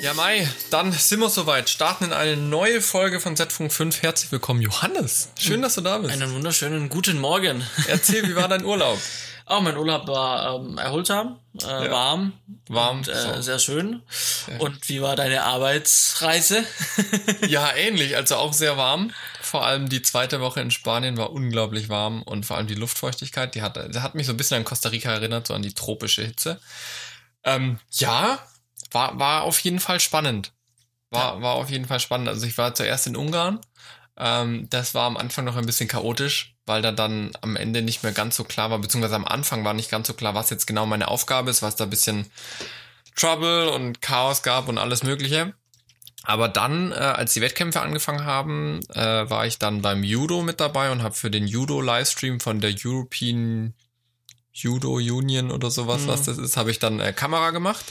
Ja, Mai, dann sind wir soweit. Starten in eine neue Folge von Z-Funk 5. Herzlich willkommen, Johannes. Schön, dass du da bist. Einen wunderschönen guten Morgen. Erzähl, wie war dein Urlaub? Oh, mein Urlaub war ähm, erholsam, äh, Ja. warm, Warm, und, äh, so. sehr schön. Und wie war deine Arbeitsreise? Ja, ähnlich, also auch sehr warm. Vor allem die zweite Woche in Spanien war unglaublich warm und vor allem die Luftfeuchtigkeit, die hat, die hat mich so ein bisschen an Costa Rica erinnert, so an die tropische Hitze. Ähm, ja, war, war auf jeden Fall spannend. War, war auf jeden Fall spannend. Also ich war zuerst in Ungarn. Ähm, das war am Anfang noch ein bisschen chaotisch, weil da dann am Ende nicht mehr ganz so klar war, beziehungsweise am Anfang war nicht ganz so klar, was jetzt genau meine Aufgabe ist, was da ein bisschen Trouble und Chaos gab und alles Mögliche. Aber dann, äh, als die Wettkämpfe angefangen haben, äh, war ich dann beim Judo mit dabei und habe für den Judo-Livestream von der European Judo Union oder sowas, Mhm. was das ist, habe ich dann äh, Kamera gemacht.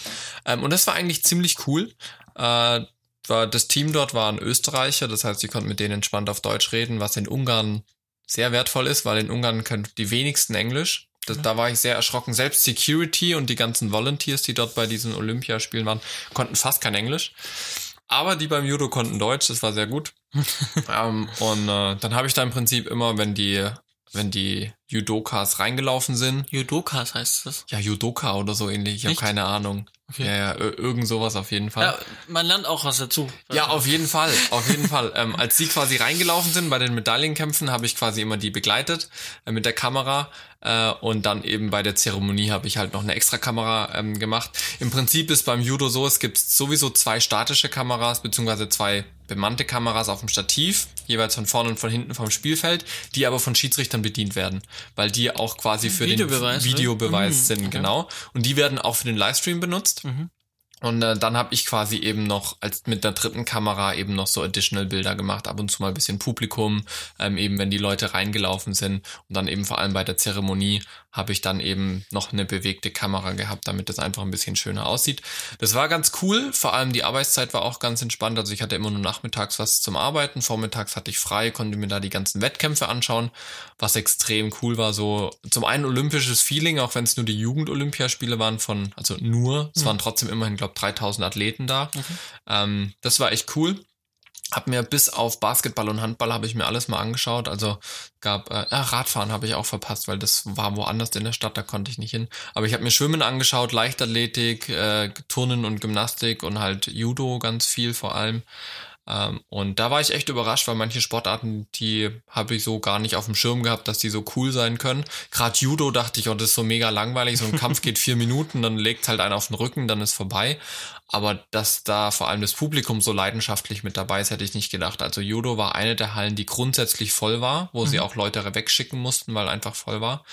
Ähm, und das war eigentlich ziemlich cool. Äh, war, das Team dort war ein Österreicher, das heißt, ich konnte mit denen entspannt auf Deutsch reden, was in Ungarn sehr wertvoll ist, weil in Ungarn können die wenigsten Englisch. Das, Da war ich sehr erschrocken. Selbst Security und die ganzen Volunteers, die dort bei diesen Olympiaspielen waren, konnten fast kein Englisch. Aber die beim Judo konnten Deutsch, das war sehr gut. ähm, und äh, dann habe ich da im Prinzip immer, wenn die, wenn die Judokas reingelaufen sind, Judokas heißt das. ja, Judoka oder so ähnlich, ich habe keine Ahnung. Okay. Ja, ja, ir- irgend sowas auf jeden Fall. Ja, man lernt auch was dazu. Ja, auf jeden Fall, auf jeden Fall. Ähm, als die quasi reingelaufen sind bei den Medaillenkämpfen, habe ich quasi immer die begleitet äh, mit der Kamera äh, und dann eben bei der Zeremonie habe ich halt noch eine extra Kamera ähm, gemacht. Im Prinzip ist beim Judo so, es gibt sowieso zwei statische Kameras beziehungsweise zwei bemannte Kameras auf dem Stativ, jeweils von vorne und von hinten vom Spielfeld, die aber von Schiedsrichtern bedient werden, weil die auch quasi für Videobeweis, den ne? Videobeweis Mhm, sind, okay. genau. Und die werden auch für den Livestream benutzt. Mhm. Und äh, dann habe ich quasi eben noch als mit der dritten Kamera eben noch so additional Bilder gemacht, ab und zu mal ein bisschen Publikum, ähm, eben wenn die Leute reingelaufen sind. Und dann eben vor allem bei der Zeremonie habe ich dann eben noch eine bewegte Kamera gehabt, damit das einfach ein bisschen schöner aussieht. Das war ganz cool, vor allem die Arbeitszeit war auch ganz entspannt, also ich hatte immer nur nachmittags was zum Arbeiten, vormittags hatte ich frei, konnte mir da die ganzen Wettkämpfe anschauen, was extrem cool war, so zum einen olympisches Feeling, auch wenn es nur die Jugend-Olympiaspiele waren von, also nur, es waren trotzdem immerhin, glaube 3000 Athleten da. Ähm, das war echt cool. Hab mir bis auf Basketball und Handball habe ich mir alles mal angeschaut. Also gab äh, ah, Radfahren habe ich auch verpasst, weil das war woanders in der Stadt, da konnte ich nicht hin. Aber ich habe mir Schwimmen angeschaut, Leichtathletik, äh, Turnen und Gymnastik und halt Judo ganz viel vor allem. Ähm, und da war ich echt überrascht, weil manche Sportarten, die habe ich so gar nicht auf dem Schirm gehabt, dass die so cool sein können. Gerade Judo dachte ich, oh, das ist so mega langweilig. So ein Kampf geht vier Minuten, dann legt halt einer auf den Rücken, dann ist vorbei. Aber dass da vor allem das Publikum so leidenschaftlich mit dabei ist, hätte ich nicht gedacht. Also Judo war eine der Hallen, die grundsätzlich voll war, wo sie auch Leute wegschicken mussten, weil einfach voll war.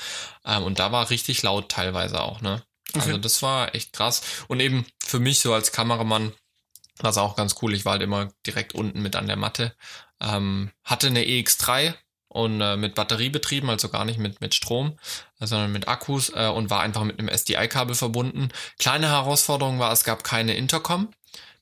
Ähm, und da war richtig laut teilweise auch, ne? Also Okay. das war echt krass. Und eben für mich so als Kameramann war es auch ganz cool. Ich war halt immer direkt unten mit an der Matte. Ähm, hatte eine EX3 und äh, mit Batterie betrieben, also gar nicht mit, mit Strom, äh, sondern mit Akkus äh, und war einfach mit einem SDI-Kabel verbunden. Kleine Herausforderung war, es gab keine Intercom.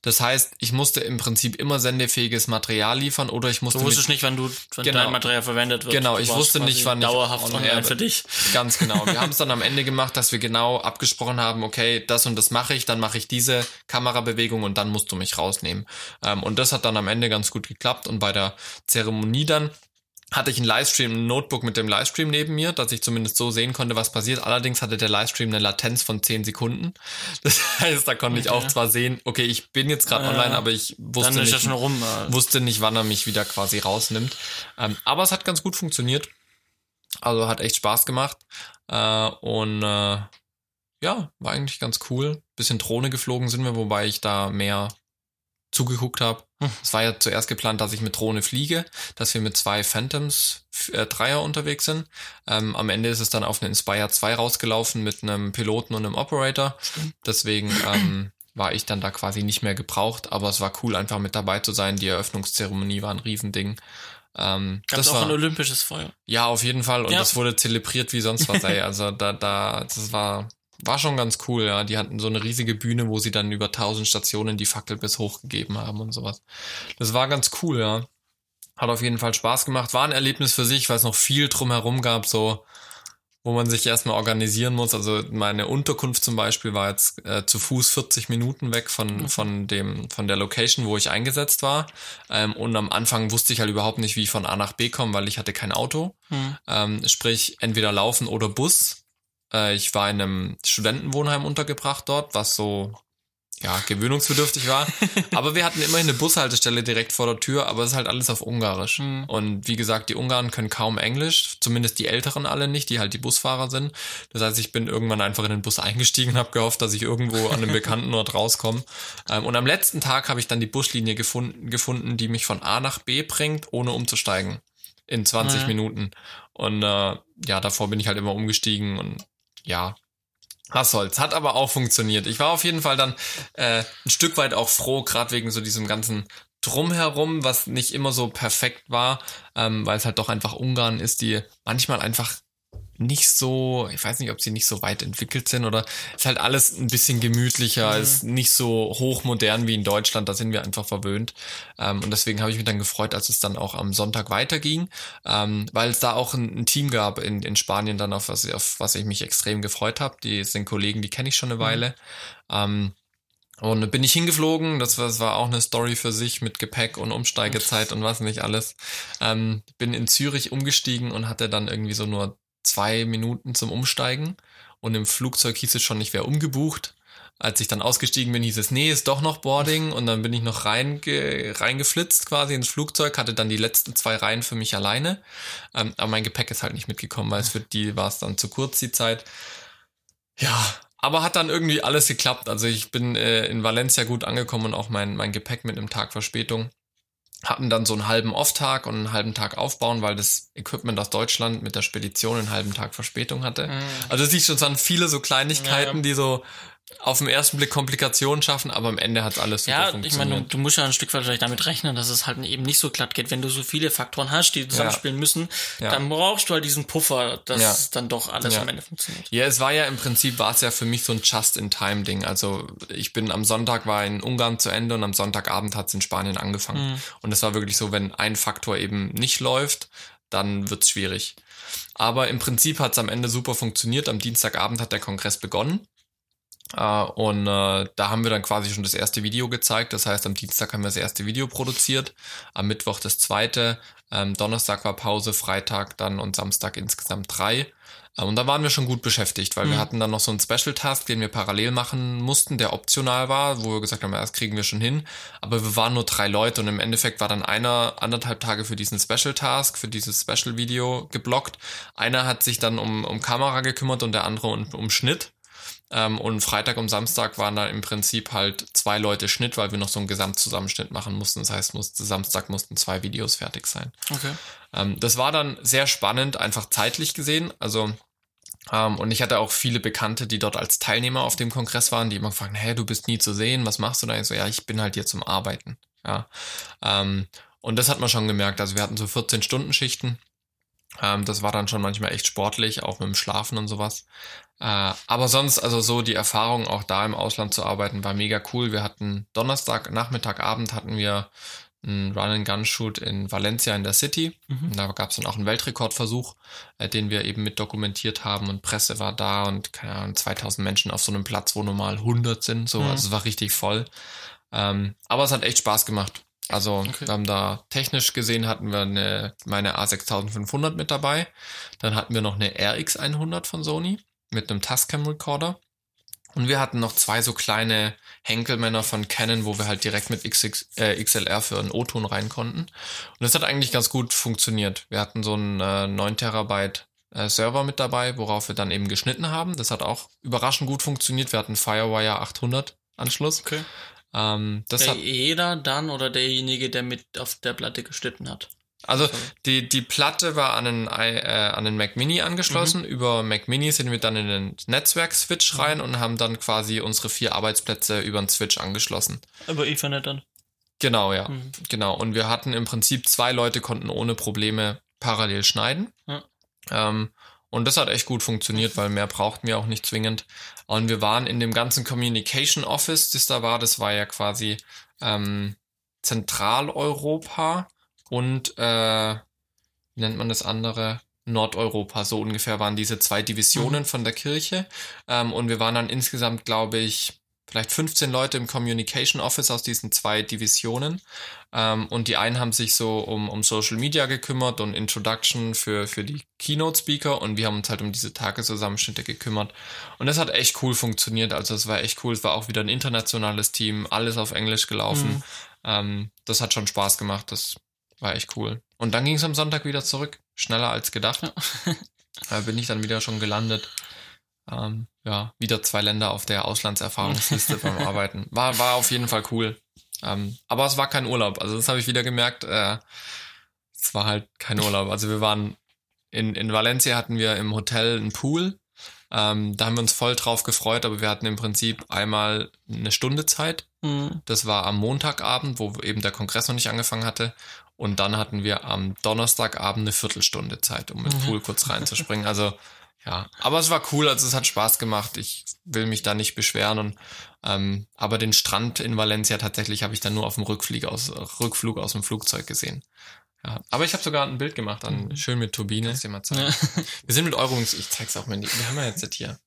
Das heißt, ich musste im Prinzip immer sendefähiges Material liefern oder ich musste Du wusstest nicht, wann du wann Genau. dein Material verwendet wird. Genau, ich wusste nicht, wann ich dauerhaft on online für dich. Ganz genau. Wir haben es dann am Ende gemacht, dass wir genau abgesprochen haben, okay, das und das mache ich, dann mache ich diese Kamerabewegung und dann musst du mich rausnehmen. Ähm, und das hat dann am Ende ganz gut geklappt. Und bei der Zeremonie dann hatte ich ein Livestream, ein Notebook mit dem Livestream neben mir, dass ich zumindest so sehen konnte, was passiert. Allerdings hatte der Livestream eine Latenz von 10 Sekunden. Das heißt, da konnte ich auch Okay. zwar sehen, okay, ich bin jetzt gerade Ja. online, aber ich wusste nicht, schon rum. äh. wusste nicht, wann er mich wieder quasi rausnimmt. Ähm, aber es hat ganz gut funktioniert. Also hat echt Spaß gemacht. Äh, und äh, ja, war eigentlich ganz cool. Bisschen Drohne geflogen sind wir, wobei ich da mehr zugeguckt habe. Es war ja zuerst geplant, dass ich mit Drohne fliege, dass wir mit zwei Phantoms äh, Dreier unterwegs sind. Ähm, am Ende ist es dann auf eine Inspire 2 rausgelaufen mit einem Piloten und einem Operator. Deswegen ähm, war ich dann da quasi nicht mehr gebraucht, aber es war cool, einfach mit dabei zu sein. Die Eröffnungszeremonie war ein Riesending. Ähm, Gab's das auch war, ein olympisches Feuer. ja, auf jeden Fall. Und Ja. das wurde zelebriert wie sonst was, ey. Also da, da, das war, war schon ganz cool, ja. Die hatten so eine riesige Bühne, wo sie dann über tausend Stationen die Fackel bis hochgegeben haben und sowas. Das war ganz cool, ja. Hat auf jeden Fall Spaß gemacht. War ein Erlebnis für sich, weil es noch viel drumherum gab, so wo man sich erstmal organisieren muss. Also meine Unterkunft zum Beispiel war jetzt äh, zu Fuß 40 Minuten weg von, mhm. von dem, von der Location, wo ich eingesetzt war. Ähm, und am Anfang wusste ich halt überhaupt nicht, wie ich von A nach B komme, weil ich hatte kein Auto. Mhm. Ähm, sprich, entweder laufen oder Bus. Äh, ich war in einem Studentenwohnheim untergebracht dort, was so ja, gewöhnungsbedürftig war. aber wir hatten immerhin eine Bushaltestelle direkt vor der Tür, aber es ist halt alles auf Ungarisch. Mhm. Und wie gesagt, die Ungarn können kaum Englisch, zumindest die Älteren alle nicht, die halt die Busfahrer sind. Das heißt, ich bin irgendwann einfach in den Bus eingestiegen und habe gehofft, dass ich irgendwo an einem bekannten Ort rauskomme. Ähm, und am letzten Tag habe ich dann die Buslinie gefunden, gefunden, die mich von A nach B bringt, ohne umzusteigen. In 20 mhm. Minuten. Und äh, ja, davor bin ich halt immer umgestiegen und ja, was soll's. Hat aber auch funktioniert. Ich war auf jeden Fall dann äh, ein Stück weit auch froh, gerade wegen so diesem ganzen Drumherum, was nicht immer so perfekt war, ähm, weil es halt doch einfach Ungarn ist, die manchmal einfach nicht so, ich weiß nicht, ob sie nicht so weit entwickelt sind oder ist halt alles ein bisschen gemütlicher, mhm. ist nicht so hochmodern wie in Deutschland, da sind wir einfach verwöhnt. Ähm, und deswegen habe ich mich dann gefreut, als es dann auch am Sonntag weiterging, ähm, weil es da auch ein, ein, Team gab in, in Spanien dann, auf was, auf was ich mich extrem gefreut habe. Die sind Kollegen, die kenne ich schon eine mhm. Weile. Ähm, und bin ich hingeflogen, das war, das war auch eine Story für sich mit Gepäck und Umsteigezeit und was nicht alles. Ähm, bin in Zürich umgestiegen und hatte dann irgendwie so nur zwei Minuten zum Umsteigen und im Flugzeug hieß es schon, ich wäre umgebucht. Als ich dann ausgestiegen bin, hieß es, nee, ist doch noch Boarding und dann bin ich noch reinge reingeflitzt quasi ins Flugzeug, hatte dann die letzten zwei Reihen für mich alleine. Ähm, aber mein Gepäck ist halt nicht mitgekommen, weil es für die war es dann zu kurz die Zeit. Ja, aber hat dann irgendwie alles geklappt. Also ich bin äh, in Valencia gut angekommen und auch mein, mein Gepäck mit einem Tag Verspätung hatten dann so einen halben Off-Tag und einen halben Tag aufbauen, weil das Equipment aus Deutschland mit der Spedition einen halben Tag Verspätung hatte. Mhm. Also siehst du, es waren viele so Kleinigkeiten, ja. die so auf den ersten Blick Komplikationen schaffen, aber am Ende hat alles super ja, funktioniert. Ja, ich meine, du, du, musst ja ein Stück weit vielleicht damit rechnen, dass es halt eben nicht so glatt geht. Wenn du so viele Faktoren hast, die zusammenspielen ja. müssen, ja. dann brauchst du halt diesen Puffer, dass dann doch alles am Ende funktioniert. Ja, es war ja im Prinzip, war es ja für mich so ein Just-in-Time-Ding. Also ich bin am Sonntag war in Ungarn zu Ende und am Sonntagabend hat es in Spanien angefangen. Mhm. Und es war wirklich so, wenn ein Faktor eben nicht läuft, dann wird's schwierig. Aber im Prinzip hat es am Ende super funktioniert. Am Dienstagabend hat der Kongress begonnen. Uh, und uh, da haben wir dann quasi schon das erste Video gezeigt. Das heißt, am Dienstag haben wir das erste Video produziert, am Mittwoch das zweite, ähm, Donnerstag war Pause, Freitag dann und Samstag insgesamt drei. Uh, und da waren wir schon gut beschäftigt, weil mhm. wir hatten dann noch so einen Special Task, den wir parallel machen mussten, der optional war, wo wir gesagt haben, ja, das kriegen wir schon hin. Aber wir waren nur drei Leute und im Endeffekt war dann einer anderthalb Tage für diesen Special Task, für dieses Special Video geblockt. Einer hat sich dann um, um Kamera gekümmert und der andere um, um Schnitt. Ähm, und Freitag und Samstag waren dann im Prinzip halt zwei Leute Schnitt, weil wir noch so einen Gesamtzusammenschnitt machen mussten. Das heißt, musste, Samstag mussten zwei Videos fertig sein. Okay. Ähm, das war dann sehr spannend, einfach zeitlich gesehen. Also um, ähm, und ich hatte auch viele Bekannte, die dort als Teilnehmer auf dem Kongress waren, die immer fragen, hey, du bist nie zu sehen, was machst du da? Ich so, ja, ich bin halt hier zum Arbeiten. Ja. Um, und das hat man schon gemerkt. Also wir hatten so 14 Stunden Schichten. Um, das war dann schon manchmal echt sportlich, auch mit dem Schlafen und sowas. Äh, aber sonst, also so die Erfahrung, auch da im Ausland zu arbeiten, war mega cool. Wir hatten Donnerstag, Nachmittag, Abend hatten wir einen Run-and-Gun-Shoot in Valencia in der City. Mhm. Da gab es dann auch einen Weltrekordversuch, äh, den wir eben mit dokumentiert haben und Presse war da und keine Ahnung, 2000 Menschen auf so einem Platz, wo normal 100 sind. So, mhm. also es war richtig voll. Ähm, aber es hat echt Spaß gemacht. Also okay. wir haben da technisch gesehen hatten wir eine, meine A6500 mit dabei. Dann hatten wir noch eine RX100 von Sony mit einem Tascam Recorder. Und wir hatten noch zwei so kleine Henkelmänner von Canon, wo wir halt direkt mit XX, äh, XLR für einen O-Ton rein konnten. Und das hat eigentlich ganz gut funktioniert. Wir hatten so einen äh, 9 Terabyte äh, Server mit dabei, worauf wir dann eben geschnitten haben. Das hat auch überraschend gut funktioniert. Wir hatten Firewire 800 Anschluss. Okay. Ähm, das der hat jeder dann oder derjenige, der mit auf der Platte geschnitten hat? Also die, die Platte war an einen, äh, an den Mac Mini angeschlossen. Mhm. Über Mac Mini sind wir dann in den Netzwerk-Switch rein mhm. und haben dann quasi unsere vier Arbeitsplätze über den Switch angeschlossen. Über Ethernet dann? Genau, ja. Mhm. Genau. Und wir hatten im Prinzip zwei Leute konnten ohne Probleme parallel schneiden. Ja. Ähm, und das hat echt gut funktioniert, weil mehr brauchten wir auch nicht zwingend. Und wir waren in dem ganzen Communication Office, das da war, das war ja quasi ähm, Zentraleuropa und äh, wie nennt man das andere? Nordeuropa, so ungefähr waren diese zwei Divisionen mhm. von der Kirche. Ähm, und wir waren dann insgesamt, glaube ich, vielleicht 15 Leute im Communication Office aus diesen zwei Divisionen. Ähm, und die einen haben sich so um, um Social Media gekümmert und Introduction für, für die Keynote Speaker und wir haben uns halt um diese Tageszusammenschnitte gekümmert. Und das hat echt cool funktioniert. Also es war echt cool. Es war auch wieder ein internationales Team, alles auf Englisch gelaufen. Mhm. Ähm, das hat schon Spaß gemacht. Das war echt cool. Und dann ging es am Sonntag wieder zurück. Schneller als gedacht. Ja. da bin ich dann wieder schon gelandet. Ähm, ja, wieder zwei Länder auf der Auslandserfahrungsliste beim Arbeiten. War, war auf jeden Fall cool. Ähm, aber es war kein Urlaub. Also das habe ich wieder gemerkt. Äh, es war halt kein Urlaub. Also wir waren in, in Valencia hatten wir im Hotel einen Pool. Ähm, da haben wir uns voll drauf gefreut, aber wir hatten im Prinzip einmal eine Stunde Zeit. Mhm. Das war am Montagabend, wo eben der Kongress noch nicht angefangen hatte. Und dann hatten wir am Donnerstagabend eine Viertelstunde Zeit, um mit mhm. Pool kurz reinzuspringen. Also ja, aber es war cool, also es hat Spaß gemacht. Ich will mich da nicht beschweren und ähm, aber den Strand in Valencia tatsächlich habe ich dann nur auf dem Rückflug aus Rückflug aus dem Flugzeug gesehen. Ja, aber ich habe sogar ein Bild gemacht, dann mhm. schön mit Turbine. Kannst dir mal zeigen. Ja. Wir sind mit Eurowings, ich zeig's auch mal. Wir haben ja jetzt das hier.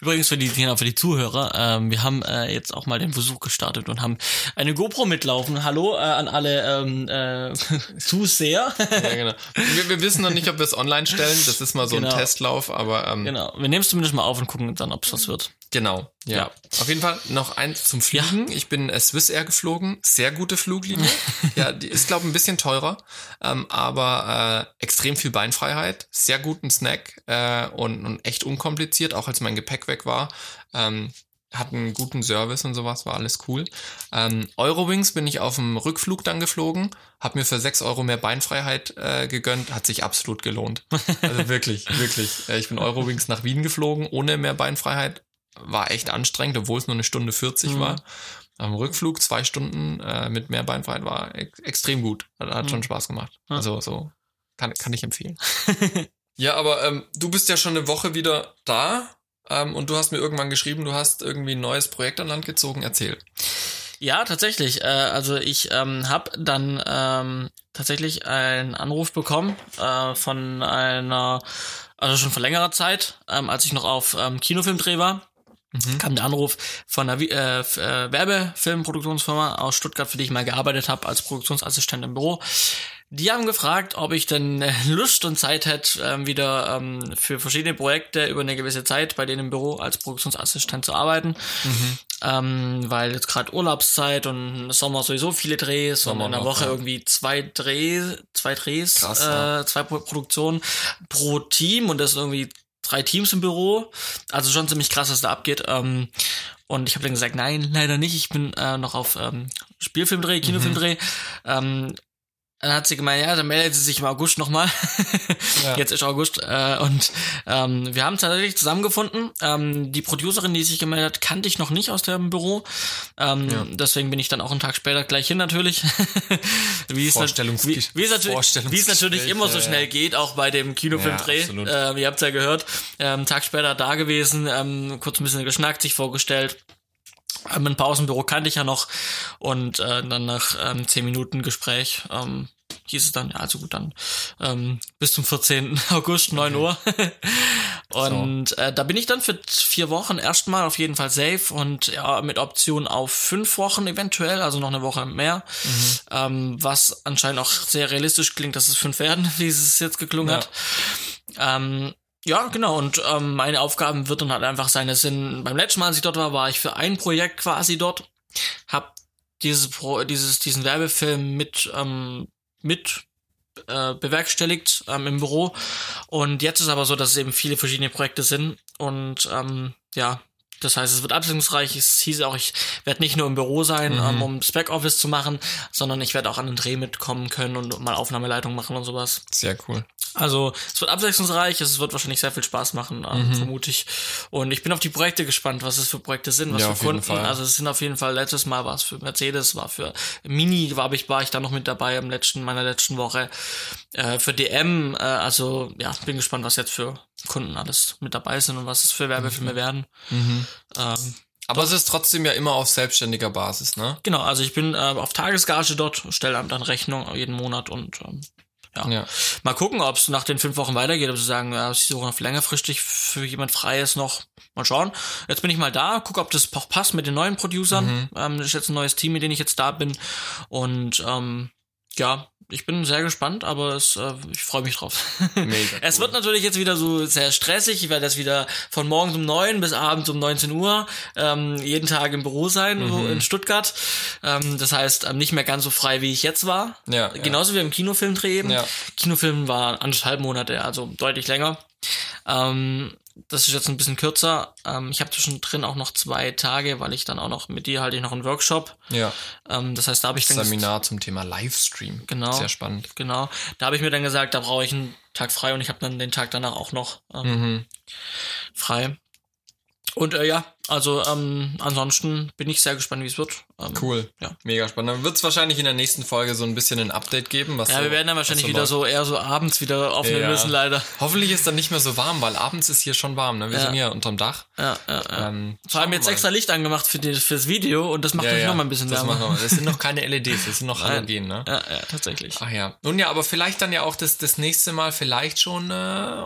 Übrigens für die, für die Zuhörer, ähm, wir haben äh, jetzt auch mal den Versuch gestartet und haben eine GoPro mitlaufen. Hallo äh, an alle ähm, äh, Zuseher. ja, genau. Wir, wir, wissen noch nicht, ob wir es online stellen. Das ist mal so genau. ein Testlauf, aber ähm, genau. Wir nehmen es zumindest mal auf und gucken dann, ob es was wird. Genau, ja. ja. Auf jeden Fall noch eins zum Fliegen. Ja. Ich bin äh, Swiss Air geflogen. Sehr gute Fluglinie. ja, die ist, glaube ich, ein bisschen teurer, ähm, aber äh, extrem viel Beinfreiheit, sehr guten Snack äh, und, und echt unkompliziert, auch als mein Gepäck weg war. Ähm, hat einen guten Service und sowas, war alles cool. Ähm, Eurowings bin ich auf dem Rückflug dann geflogen, habe mir für sechs Euro mehr Beinfreiheit äh, gegönnt, hat sich absolut gelohnt. Also wirklich, wirklich. Äh, ich bin Eurowings nach Wien geflogen, ohne mehr Beinfreiheit, war echt anstrengend, obwohl es nur eine Stunde 40 mhm. war. Am Rückflug zwei Stunden äh, mit mehr Beinfreiheit war ex extrem gut. Hat, hat mhm. schon Spaß gemacht. Mhm. Also so kann, kann ich empfehlen. ja, aber ähm, du bist ja schon eine Woche wieder da ähm, und du hast mir irgendwann geschrieben, du hast irgendwie ein neues Projekt an Land gezogen. Erzähl. Ja, tatsächlich. Äh, also ich ähm, habe dann ähm, tatsächlich einen Anruf bekommen äh, von einer, also schon vor längerer Zeit, ähm, als ich noch auf ähm, Kinofilmdreh war mhm. kam der Anruf von einer äh, äh, Werbefilmproduktionsfirma aus Stuttgart, für die ich mal gearbeitet habe als Produktionsassistent im Büro. Die haben gefragt, ob ich denn äh, Lust und Zeit hätte, ähm, wieder ähm, für verschiedene Projekte über eine gewisse Zeit bei denen im Büro als Produktionsassistent zu arbeiten. Mhm. Ähm, weil jetzt gerade Urlaubszeit und Sommer sowieso viele Drehs Sommer und in der Woche ja. irgendwie zwei Drehs, zwei Drehs, Krass, äh, ja. zwei Produktionen pro Team und das irgendwie drei Teams im Büro. Also schon ziemlich krass, was da abgeht. Ähm, und ich habe dann gesagt, nein, leider nicht. Ich bin äh, noch auf ähm, Spielfilmdreh, Kinofilmdreh. Mhm. Ähm, dann hat sie gemeint, ja, dann meldet sie sich im August nochmal. ja. Jetzt ist August. Äh, und ähm, wir haben tatsächlich zusammengefunden. Ähm, die Producerin, die sich gemeldet hat, kannte ich noch nicht aus dem Büro. Ähm, ja. Deswegen bin ich dann auch einen Tag später gleich hin natürlich. wie, es wie, wie, es natürlich, wie es natürlich immer so schnell geht, auch bei dem Kinofilmdreh. Ja, äh, ihr habt ja gehört. Ähm, Tag später da gewesen, ähm, kurz ein bisschen geschnackt, sich vorgestellt. Ähm, ein Pausenbüro kannte ich ja noch und äh, dann nach ähm, zehn Minuten Gespräch ähm, hieß es dann, ja, also gut, dann ähm, bis zum 14. August, 9 Uhr. und so. äh, da bin ich dann für vier Wochen erstmal auf jeden Fall safe und ja, mit Option auf fünf Wochen eventuell, also noch eine Woche mehr. Mhm. Ähm, was anscheinend auch sehr realistisch klingt, dass es fünf werden, wie es jetzt geklungen ja. hat. Ähm, ja, genau. Und ähm, meine Aufgaben wird dann halt einfach sein, es sind beim letzten Mal, als ich dort war, war ich für ein Projekt quasi dort, hab dieses Pro, dieses diesen Werbefilm mit ähm, mit äh, bewerkstelligt ähm, im Büro. Und jetzt ist aber so, dass es eben viele verschiedene Projekte sind. Und ähm, ja, das heißt, es wird abwechslungsreich. Es hieß auch, ich werde nicht nur im Büro sein, mhm. ähm, um Spec Office zu machen, sondern ich werde auch an den Dreh mitkommen können und mal Aufnahmeleitung machen und sowas. Sehr cool. Also es wird abwechslungsreich, es wird wahrscheinlich sehr viel Spaß machen, ähm, mhm. vermute ich. Und ich bin auf die Projekte gespannt, was es für Projekte sind, was ja, für Kunden. Also es sind auf jeden Fall, letztes Mal war es für Mercedes, war für Mini, war ich, war ich da noch mit dabei im letzten, meiner letzten Woche. Äh, für DM, äh, also ja, bin gespannt, was jetzt für Kunden alles mit dabei sind und was es für Werbefilme mhm. werden. Mhm. Ähm, aber dort. es ist trotzdem ja immer auf selbstständiger Basis, ne? Genau, also ich bin äh, auf Tagesgage dort, stelle dann Rechnung jeden Monat und ähm, ja. Ja. Mal gucken, ob es nach den fünf Wochen weitergeht, ob sie sagen, ja, sie suchen noch längerfristig für jemand Freies noch. Mal schauen. Jetzt bin ich mal da, gucke, ob das auch passt mit den neuen Producern. Ähm, das ist jetzt ein neues Team, mit dem ich jetzt da bin. Und ähm, ja, ich bin sehr gespannt, aber es, äh, ich freue mich drauf. Mega Es wird natürlich jetzt wieder so sehr stressig. Ich werde das wieder von morgens um neun bis abends um 19 Uhr ähm, jeden Tag im Büro sein, wo in Stuttgart. Ähm, das heißt, ähm, nicht mehr ganz so frei, wie ich jetzt war. Ja, ja. Genauso wie im Kinofilmdreh eben. Ja. Kinofilm war anderthalb Monate, also deutlich länger. Ähm, das ist jetzt ein bisschen kürzer. Ähm, ich habe zwischendrin auch noch zwei Tage, weil ich dann auch noch mit dir halte ich noch einen Workshop. Ja. Ähm, das heißt, da habe ich dann Seminar zum Thema Livestream. Genau. Sehr spannend. Genau. Da habe ich mir dann gesagt, da brauche ich einen Tag frei und ich habe dann den Tag danach auch noch ähm, Mhm. frei. Und äh, ja, also ähm, ansonsten bin ich sehr gespannt, wie es wird. Ähm, Cool. Ja. Mega spannend. Dann wird es wahrscheinlich in der nächsten Folge so ein bisschen ein Update geben. Was Ja, so, wir werden dann wahrscheinlich was wieder läuft. so eher so abends wieder aufnehmen Ja. müssen, leider. Hoffentlich ist dann nicht mehr so warm, weil abends ist hier schon warm. Ne? Wir Ja. sind hier unterm Dach. Ja, ja, ja. Ähm, Vor allem jetzt mal. extra Licht angemacht für die, fürs Video und das macht ja, natürlich ja. noch mal ein bisschen das wärmer. machen wir. Das sind noch keine LEDs, das sind noch Halogen, ne? Ja, ja, tatsächlich. Ach ja. Nun ja, aber vielleicht dann ja auch das, das nächste Mal vielleicht schon, äh,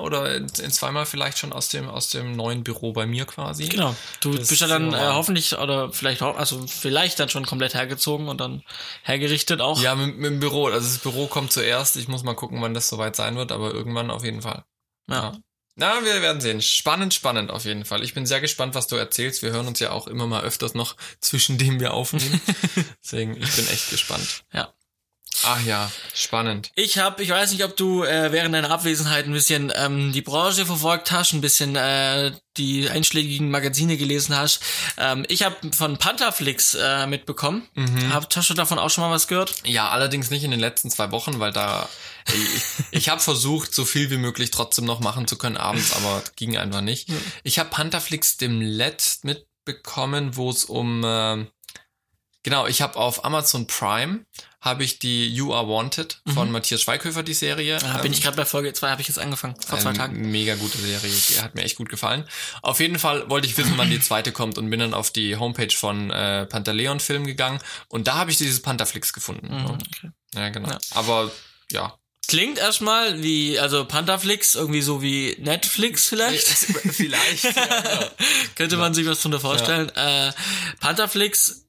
oder in, in zweimal vielleicht schon aus dem, aus dem neuen Büro bei mir quasi. Genau. Du Das bist ja dann äh, hoffentlich oder vielleicht auch, also vielleicht dann schon komplett hergezogen und dann hergerichtet auch. Ja, mit, mit dem Büro. Also das Büro kommt zuerst. Ich muss mal gucken, wann das soweit sein wird, aber irgendwann auf jeden Fall. ja. Na, wir werden sehen. Spannend, spannend auf jeden Fall. Ich bin sehr gespannt, was du erzählst. Wir hören uns ja auch immer mal öfters noch zwischen dem wir aufnehmen. Deswegen, ich bin echt gespannt. Ja. Ach ja, spannend. Ich habe, ich weiß nicht, ob du äh, während deiner Abwesenheit ein bisschen ähm, die Branche verfolgt hast, ein bisschen äh, die einschlägigen Magazine gelesen hast. Ähm, ich habe von Pantherflix äh, mitbekommen. Mhm. Hab, hast du davon auch schon mal was gehört? Ja, allerdings nicht in den letzten zwei Wochen, weil da ich, ich habe versucht, so viel wie möglich trotzdem noch machen zu können abends, aber ging einfach nicht. Ich habe Pantherflix dem Let mitbekommen, wo es um äh, genau, ich habe auf Amazon Prime habe ich die You Are Wanted von Matthias Schweighöfer die Serie. Da bin ähm, ich gerade bei Folge 2, habe ich jetzt angefangen, vor zwei Tagen. Mega gute Serie, die hat mir echt gut gefallen. Auf jeden Fall wollte ich wissen, wann die zweite kommt und bin dann auf die Homepage von äh, Pantaleon Film gegangen und da habe ich dieses Pantherflix gefunden. Mhm, okay. Ja, genau. Ja. Aber ja. Klingt erstmal wie, also Pantherflix, irgendwie so wie Netflix vielleicht. Vielleicht. ja, genau. Könnte man sich was drunter vorstellen. Äh, Pantherflix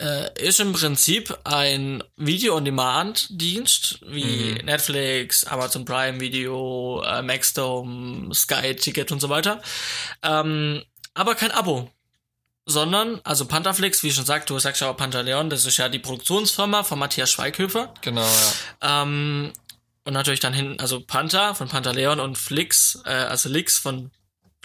äh, ist im Prinzip ein Video-on-Demand-Dienst wie Mhm. Netflix, Amazon Prime Video, äh, Maxdome, Sky Ticket und so weiter. Ähm, aber kein Abo. Sondern, also Pantherflix, wie ich schon sagt, du sagst ja auch Pantaleon, das ist ja die Produktionsfirma von Matthias Schweighöfer. Genau, ja. Ähm, und natürlich dann hinten, also Panther von Pantaleon und Flix, äh, also Lix von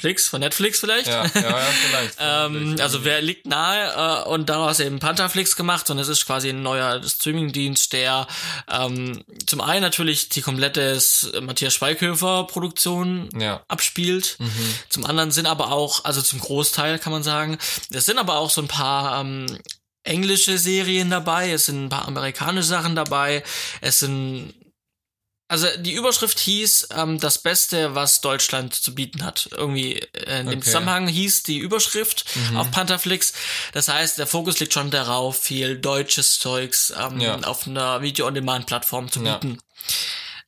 Flix, von Netflix vielleicht. Ja, ja, ja, vielleicht. Ähm, also wer liegt nahe äh, und daraus eben Pantherflix gemacht und es ist quasi ein neuer Streamingdienst, der ähm, zum einen natürlich die komplette Matthias Schweighöfer Produktion ja. abspielt, Mhm. zum anderen sind aber auch, also zum Großteil kann man sagen, es sind aber auch so ein paar ähm, englische Serien dabei, es sind ein paar amerikanische Sachen dabei, es sind also die Überschrift hieß ähm, das Beste, was Deutschland zu bieten hat. Irgendwie äh, in dem Okay. Zusammenhang hieß die Überschrift Mhm. auf Pantherflix. Das heißt, der Fokus liegt schon darauf, viel deutsches Zeugs ähm, Ja. auf einer Video-on-Demand-Plattform zu Ja. bieten.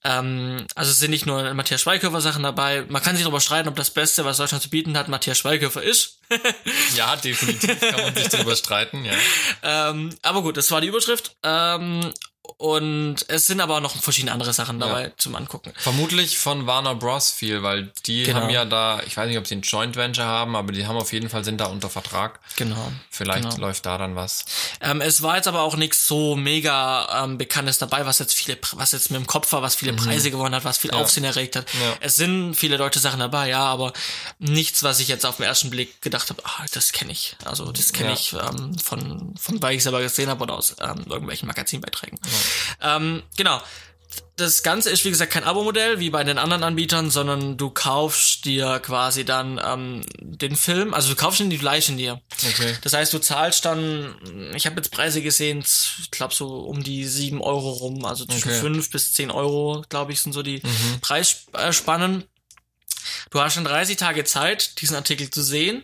Ähm, also es sind nicht nur Matthias Schweighöfer Sachen dabei. Man kann sich darüber streiten, ob das Beste, was Deutschland zu bieten hat, Matthias Schweighöfer ist. ja, definitiv kann man sich darüber streiten, ja. Ähm, aber gut, das war die Überschrift. Ähm, und es sind aber auch noch verschiedene andere Sachen dabei zum Angucken. Vermutlich von Warner Bros. viel, weil die Genau. haben ja da, ich weiß nicht, ob sie ein Joint Venture haben, aber die haben auf jeden Fall, sind da unter Vertrag. Genau. Vielleicht Genau. läuft da dann was. Ähm, es war jetzt aber auch nichts so mega ähm, Bekanntes dabei, was jetzt viele, was jetzt mit dem Kopf war, was viele Preise gewonnen hat, was viel Mhm. Ja. Aufsehen erregt hat. Ja. Es sind viele deutsche Sachen dabei, ja, aber nichts, was ich jetzt auf den ersten Blick gedacht habe, ah, das kenne ich. Also das kenne Ja. ich ähm, von, von, weil ich selber gesehen habe oder aus ähm, irgendwelchen Magazinbeiträgen. Ähm, genau. Das Ganze ist, wie gesagt, kein Abo-Modell wie bei den anderen Anbietern, sondern du kaufst dir quasi dann ähm, den Film, also du kaufst ihn, die leihst dir. Okay. Das heißt, du zahlst dann, ich habe jetzt Preise gesehen, ich glaube so um die sieben Euro rum, also zwischen Okay. fünf bis zehn Euro, glaube ich, sind so die Preisspannen. Du hast dann 30 Tage Zeit, diesen Artikel zu sehen.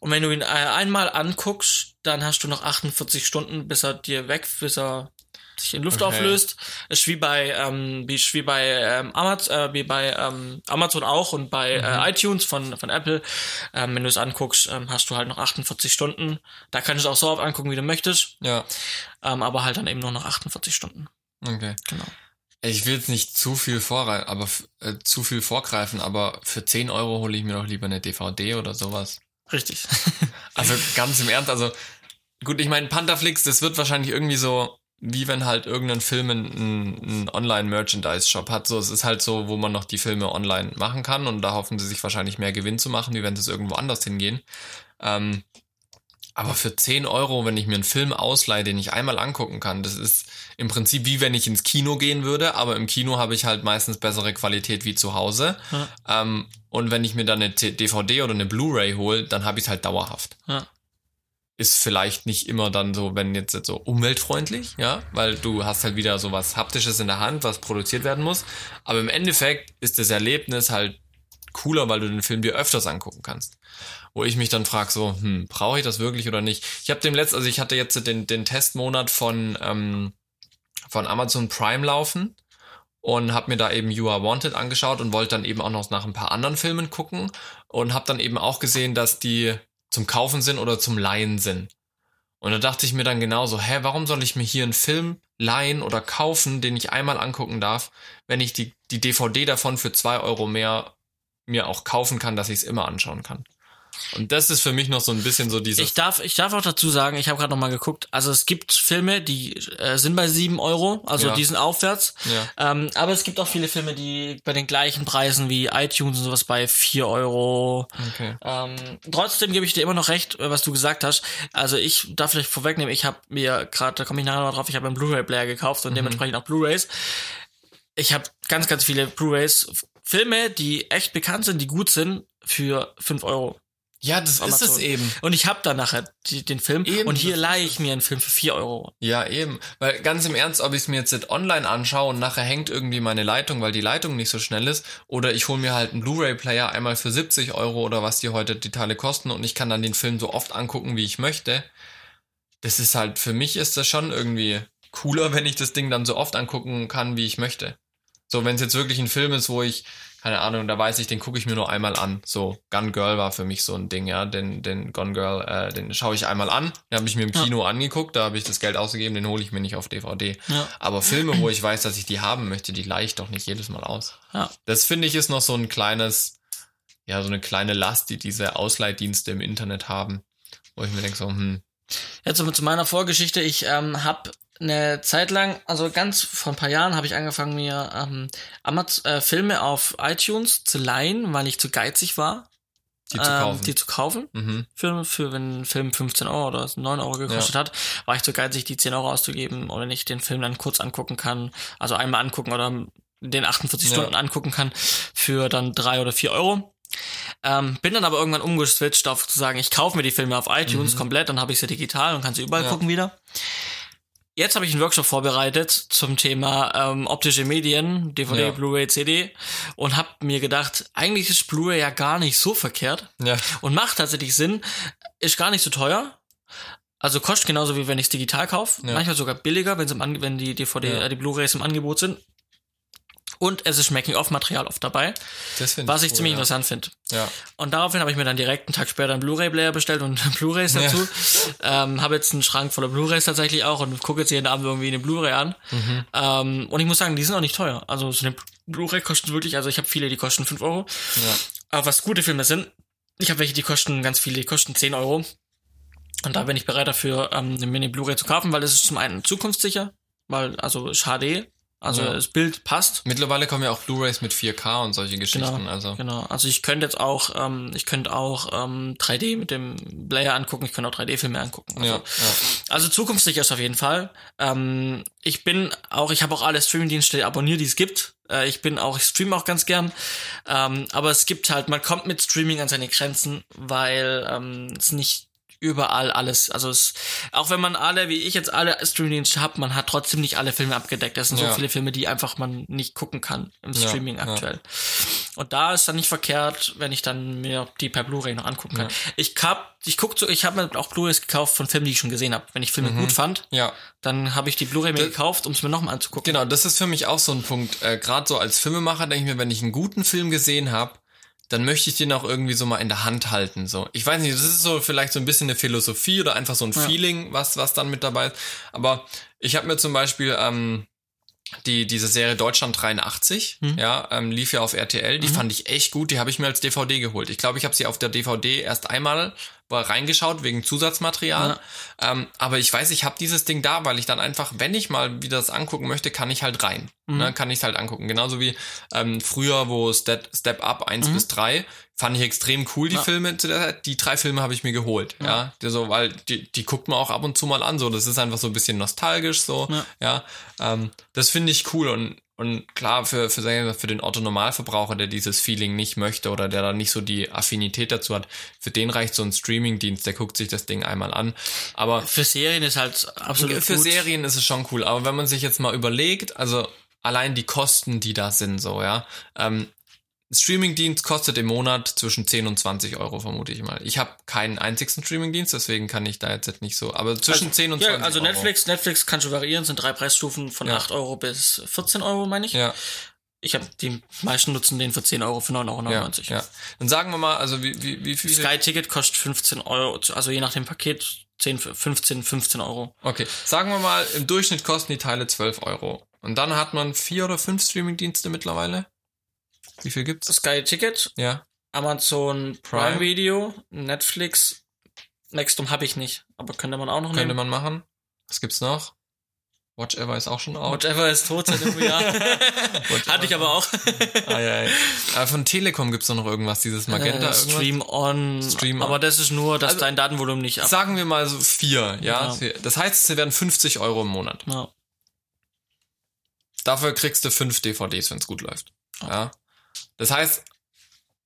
Und wenn du ihn äh, einmal anguckst, dann hast du noch 48 Stunden, bis er dir weg, bis er sich in Luft Okay. auflöst. Ist wie bei ähm, wie, wie bei ähm, Amazon, äh, wie bei ähm, Amazon auch und bei Mhm. äh, iTunes von von Apple. Ähm, wenn du es anguckst, ähm, hast du halt noch 48 Stunden. Da kannst du es auch so oft angucken, wie du möchtest, Ja, ähm, aber halt dann eben nur noch 48 Stunden. okay. Genau. Ich will jetzt nicht zu viel vorrei aber äh, zu viel vorgreifen, aber für 10 Euro hole ich mir doch lieber eine DVD oder sowas. Richtig. Also ganz im Ernst, also gut, ich meine, Pantherflix, das wird wahrscheinlich irgendwie so, wie wenn halt irgendein Film einen, einen Online-Merchandise-Shop hat. So, es ist halt so, wo man noch die Filme online machen kann und da hoffen sie sich wahrscheinlich mehr Gewinn zu machen, wie wenn sie es irgendwo anders hingehen. Ähm, aber für 10 Euro, wenn ich mir einen Film ausleihe, den ich einmal angucken kann, das ist im Prinzip wie wenn ich ins Kino gehen würde, aber im Kino habe ich halt meistens bessere Qualität wie zu Hause. Ja. Ähm, und wenn ich mir dann eine DVD oder eine Blu-ray hole, dann habe ich es halt dauerhaft Ja. Ist vielleicht nicht immer dann so, wenn jetzt, jetzt so umweltfreundlich, ja, weil du hast halt wieder so was Haptisches in der Hand, was produziert werden muss. Aber im Endeffekt ist das Erlebnis halt cooler, weil du den Film dir öfters angucken kannst. Wo ich mich dann frage, so, hm, brauche ich das wirklich oder nicht? Ich habe dem letzten, also ich hatte jetzt den, den Testmonat von, ähm, von Amazon Prime laufen und habe mir da eben You Are Wanted angeschaut und wollte dann eben auch noch nach ein paar anderen Filmen gucken und habe dann eben auch gesehen, dass die zum Kaufen sind oder zum Leihen sind. Und da dachte ich mir dann genauso, hä, warum soll ich mir hier einen Film leihen oder kaufen, den ich einmal angucken darf, wenn ich die, die DVD davon für zwei Euro mehr mir auch kaufen kann, dass ich es immer anschauen kann. Und das ist für mich noch so ein bisschen so dieses. Ich darf, ich darf auch dazu sagen, ich habe gerade noch mal geguckt, also es gibt Filme, die äh, sind bei sieben Euro, also Ja. die sind aufwärts. ja, Ähm, aber es gibt auch viele Filme, die bei den gleichen Preisen wie iTunes und sowas bei vier Euro. okay. Ähm, trotzdem gebe ich dir immer noch recht, äh, was du gesagt hast. Also ich darf vielleicht vorwegnehmen, ich habe mir gerade, da komme ich nachher noch drauf, ich habe einen Blu-ray-Player gekauft und dementsprechend auch Blu-rays. Ich habe ganz, ganz viele Blu-rays, Filme, die echt bekannt sind, die gut sind, für fünf Euro. Ja, das ist es eben. Und ich habe dann nachher die, den Film Eben, und hier leihe ich mir einen Film für vier Euro. Ja, eben. Weil ganz im Ernst, ob ich es mir jetzt online anschaue und nachher hängt irgendwie meine Leitung, weil die Leitung nicht so schnell ist, oder ich hole mir halt einen Blu-ray-Player einmal für 70 Euro oder was die heute die Teile kosten und ich kann dann den Film so oft angucken, wie ich möchte. Das ist halt, für mich ist das schon irgendwie cooler, wenn ich das Ding dann so oft angucken kann, wie ich möchte. So, wenn es jetzt wirklich ein Film ist, wo ich, keine Ahnung, da weiß ich, den gucke ich mir nur einmal an. So, Gun Girl war für mich so ein Ding, ja. Den, den Gun Girl, äh, den schaue ich einmal an. Den habe ich mir im Ja. Kino angeguckt, da habe ich das Geld ausgegeben, den hole ich mir nicht auf DVD. Ja. Aber Filme, wo ich weiß, dass ich die haben möchte, die leihe ich doch nicht jedes Mal aus. Ja. Das finde ich ist noch so ein kleines, ja, so eine kleine Last, die diese Ausleihdienste im Internet haben. Wo ich mir denke so, hm, Jetzt zu meiner Vorgeschichte. Ich ähm, habe eine Zeit lang, also ganz vor ein paar Jahren, habe ich angefangen, mir ähm, Amaz äh, Filme auf iTunes zu leihen, weil ich zu geizig war, die zu ähm, kaufen. die zu kaufen. mhm. Für, für wenn ein Film 15 Euro oder 9 Euro gekostet hat, war ich zu geizig, die 10 Euro auszugeben oder nicht den Film dann kurz angucken kann, also einmal angucken oder den 48 Ja. Stunden angucken kann für dann 3 oder 4 Euro. Ähm, bin dann aber irgendwann umgeswitcht auf zu sagen, ich kaufe mir die Filme auf iTunes Mhm. komplett, dann habe ich sie digital und kann sie überall Ja. gucken wieder. Jetzt habe ich einen Workshop vorbereitet zum Thema ähm, optische Medien, DVD, Ja. Blu-ray, CD und habe mir gedacht, eigentlich ist Blu-ray ja gar nicht so verkehrt Ja, und macht tatsächlich Sinn, ist gar nicht so teuer. Also kostet genauso wie wenn ich es digital kaufe, Ja. manchmal sogar billiger, wenn, im wenn die DVD, äh, die Blu-rays im Angebot sind. Und es ist Making-of-Material oft dabei, das finde was ich cool, ziemlich ja. interessant finde. Ja. Und daraufhin habe ich mir dann direkt einen Tag später einen Blu-ray-Player bestellt und Blu-rays Ja. dazu. Ähm, habe jetzt einen Schrank voller Blu-rays tatsächlich auch und gucke jetzt jeden Abend irgendwie eine Blu-ray an. Mhm. Ähm, und ich muss sagen, die sind auch nicht teuer. Also so eine Blu-ray kostet wirklich, also ich habe viele, die kosten 5 Euro. Ja. Aber was gute Filme sind, ich habe welche, die kosten ganz viele, die kosten 10 Euro. Und da bin ich bereit dafür, ähm, eine Mini-Blu-ray zu kaufen, weil es ist zum einen zukunftssicher, weil, also HD, also Ja. das Bild passt. Mittlerweile kommen ja auch Blu-rays mit 4K und solche Geschichten. Genau, Also genau. Also ich könnte jetzt auch, ähm, ich könnte auch ähm, 3D mit dem Player angucken, ich könnte auch 3D-Filme angucken. Also, ja, ja. also zukunftssicher ist auf jeden Fall. Ähm, ich bin auch, ich habe auch alle Streamingdienste abonniert, die es gibt. Äh, ich bin auch, ich streame auch ganz gern. Ähm, aber es gibt halt, man kommt mit Streaming an seine Grenzen, weil ähm, es nicht überall alles, also es, auch wenn man alle, wie ich jetzt alle Streamingdienste habe, man hat trotzdem nicht alle Filme abgedeckt. Das sind so Ja. viele Filme, die einfach man nicht gucken kann im Ja, Streaming ja. aktuell. Und da ist dann nicht verkehrt, wenn ich dann mir die per Blu-ray noch angucken kann. Ich hab, ich guck so, ich habe mir auch Blu-rays gekauft von Filmen, die ich schon gesehen habe. Wenn ich Filme gut fand, Ja. dann habe ich die Blu-ray mir gekauft, um es mir nochmal anzugucken. Genau, das ist für mich auch so ein Punkt. Äh, Gerade so als Filmemacher denke ich mir, wenn ich einen guten Film gesehen habe, dann möchte ich den auch irgendwie so mal in der Hand halten. So, ich weiß nicht, das ist so vielleicht so ein bisschen eine Philosophie oder einfach so ein Feeling, was was dann mit dabei ist. Aber ich habe mir zum Beispiel ähm, die diese Serie Deutschland 83, Mhm. ja, ähm, lief ja auf RTL. Die fand ich echt gut. Die habe ich mir als DVD geholt. Ich glaube, ich habe sie auf der DVD erst einmal war reingeschaut wegen Zusatzmaterial. Ähm, aber ich weiß, ich habe dieses Ding da, weil ich dann einfach, wenn ich mal wieder das angucken möchte, kann ich halt rein. Mhm. Ne, kann ich halt angucken. Genauso wie ähm, früher, wo Step, Step Up 1 bis 3, fand ich extrem cool, die Mhm. Ja. Filme zu der Zeit. Die drei Filme habe ich mir geholt. Ja. Die so, weil die, die guckt man auch ab und zu mal an. So, das ist einfach so ein bisschen nostalgisch, so. Ja. Ja. Ähm, das finde ich cool und und klar, für, für, für den Otto-Normalverbraucher, der dieses Feeling nicht möchte oder der da nicht so die Affinität dazu hat, für den reicht so ein Streaming-Dienst, der guckt sich das Ding einmal an. Aber Für Serien ist halt absolut für gut. Serien ist es schon cool. Aber wenn man sich jetzt mal überlegt, also allein die Kosten, die da sind, so, ja. Ähm, Streamingdienst kostet im Monat zwischen 10 und 20 Euro, vermute ich mal. Ich habe keinen einzigen Streamingdienst, deswegen kann ich da jetzt nicht so. Aber zwischen 10 und 20 Ja, also Euro. Netflix, Netflix kann schon variieren, sind drei Preisstufen von Ja. 8 Euro bis 14 Euro, meine ich. Ja, Ich habe die meisten nutzen den für 10 Euro, für 9,99 ja, Euro. ja. Dann sagen wir mal, also wie, wie, wie viel. Sky-Ticket kostet 15 Euro, also je nach dem Paket 10, 15, 15 Euro. Okay, sagen wir mal, im Durchschnitt kosten die Teile 12 Euro. Und dann hat man vier oder fünf Streamingdienste mittlerweile. Wie viel gibt's? Sky-Ticket, Ja. Amazon Prime, Prime. Video, Netflix, Nextum habe ich nicht, aber könnte man auch noch Könnte nehmen. man machen. Was gibt's noch? Watch Ever ist auch schon out. Whatever ist tot seit einem Jahr. Hatte ich aber auch. Ah, ja, ja. Aber von Telekom gibt's doch noch irgendwas, dieses Magenta Äh. Stream on. Stream aber on. das ist nur, dass Also- dein Datenvolumen nicht ab. Sagen wir mal so vier, ja. Ja. Das heißt, es werden 50 Euro im Monat. Ja. Dafür kriegst du fünf DVDs, wenn's gut läuft. Ja. Das heißt,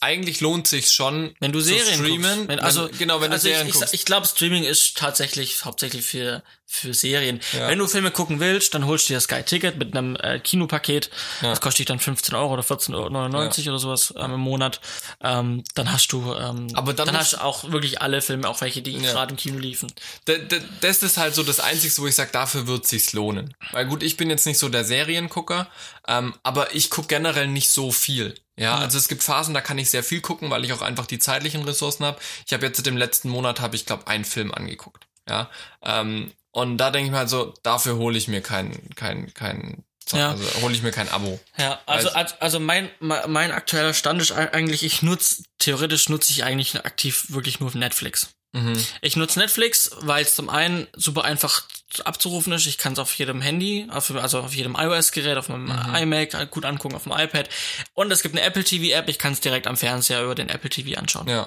eigentlich lohnt sich's schon, Wenn du zu Serien streamen. guckst. Wenn, also, wenn, genau, wenn also du Serien ich, ich, guckst. ich glaube, Streaming ist tatsächlich hauptsächlich für, für Serien. Ja. Wenn du Filme gucken willst, dann holst du dir das Sky Ticket mit einem äh, Kinopaket. Ja. Das kostet dich dann 15 Euro oder 14,99 Euro oder sowas ähm, im Monat. Ähm, dann hast du, ähm, Aber dann dann hast du auch wirklich alle Filme, auch welche, die Ja. gerade im Kino liefen. D- d- das ist halt so das Einzige, wo ich sage, dafür wird sich's lohnen. Weil gut, ich bin jetzt nicht so der Seriengucker, ähm, aber ich guck generell nicht so viel. Ja, also es gibt Phasen, da kann ich sehr viel gucken, weil ich auch einfach die zeitlichen Ressourcen habe. Ich habe jetzt im letzten Monat, habe ich glaube, einen Film angeguckt. Ja, ähm, und da denke ich mir halt so, dafür hole ich mir kein, kein, kein, Ja. also hole ich mir kein Abo. Ja, also, also, also mein, mein mein aktueller Stand ist eigentlich, ich nutze, theoretisch nutze ich eigentlich aktiv wirklich nur Netflix. Mhm. Ich nutze Netflix, weil es zum einen super einfach abzurufen ist. Ich kann es auf jedem Handy, auf, also auf jedem iOS-Gerät, auf meinem Mhm. iMac gut angucken, auf dem iPad. Und es gibt eine Apple TV-App, ich kann es direkt am Fernseher über den Apple TV anschauen. Ja.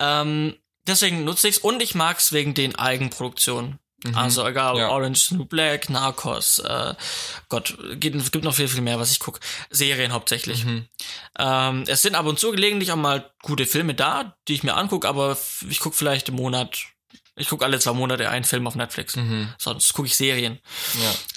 Ähm, deswegen nutze ich es und ich mag es wegen den Eigenproduktionen. Also egal, Mhm. Ja. Orange New Black, Narcos, äh, Gott, es gibt noch viel, viel mehr, was ich gucke. Serien hauptsächlich. Mhm. Ähm, es sind ab und zu gelegentlich auch mal gute Filme da, die ich mir angucke, aber ich gucke vielleicht im Monat, ich gucke alle zwei Monate einen Film auf Netflix. Mhm. Sonst gucke ich Serien.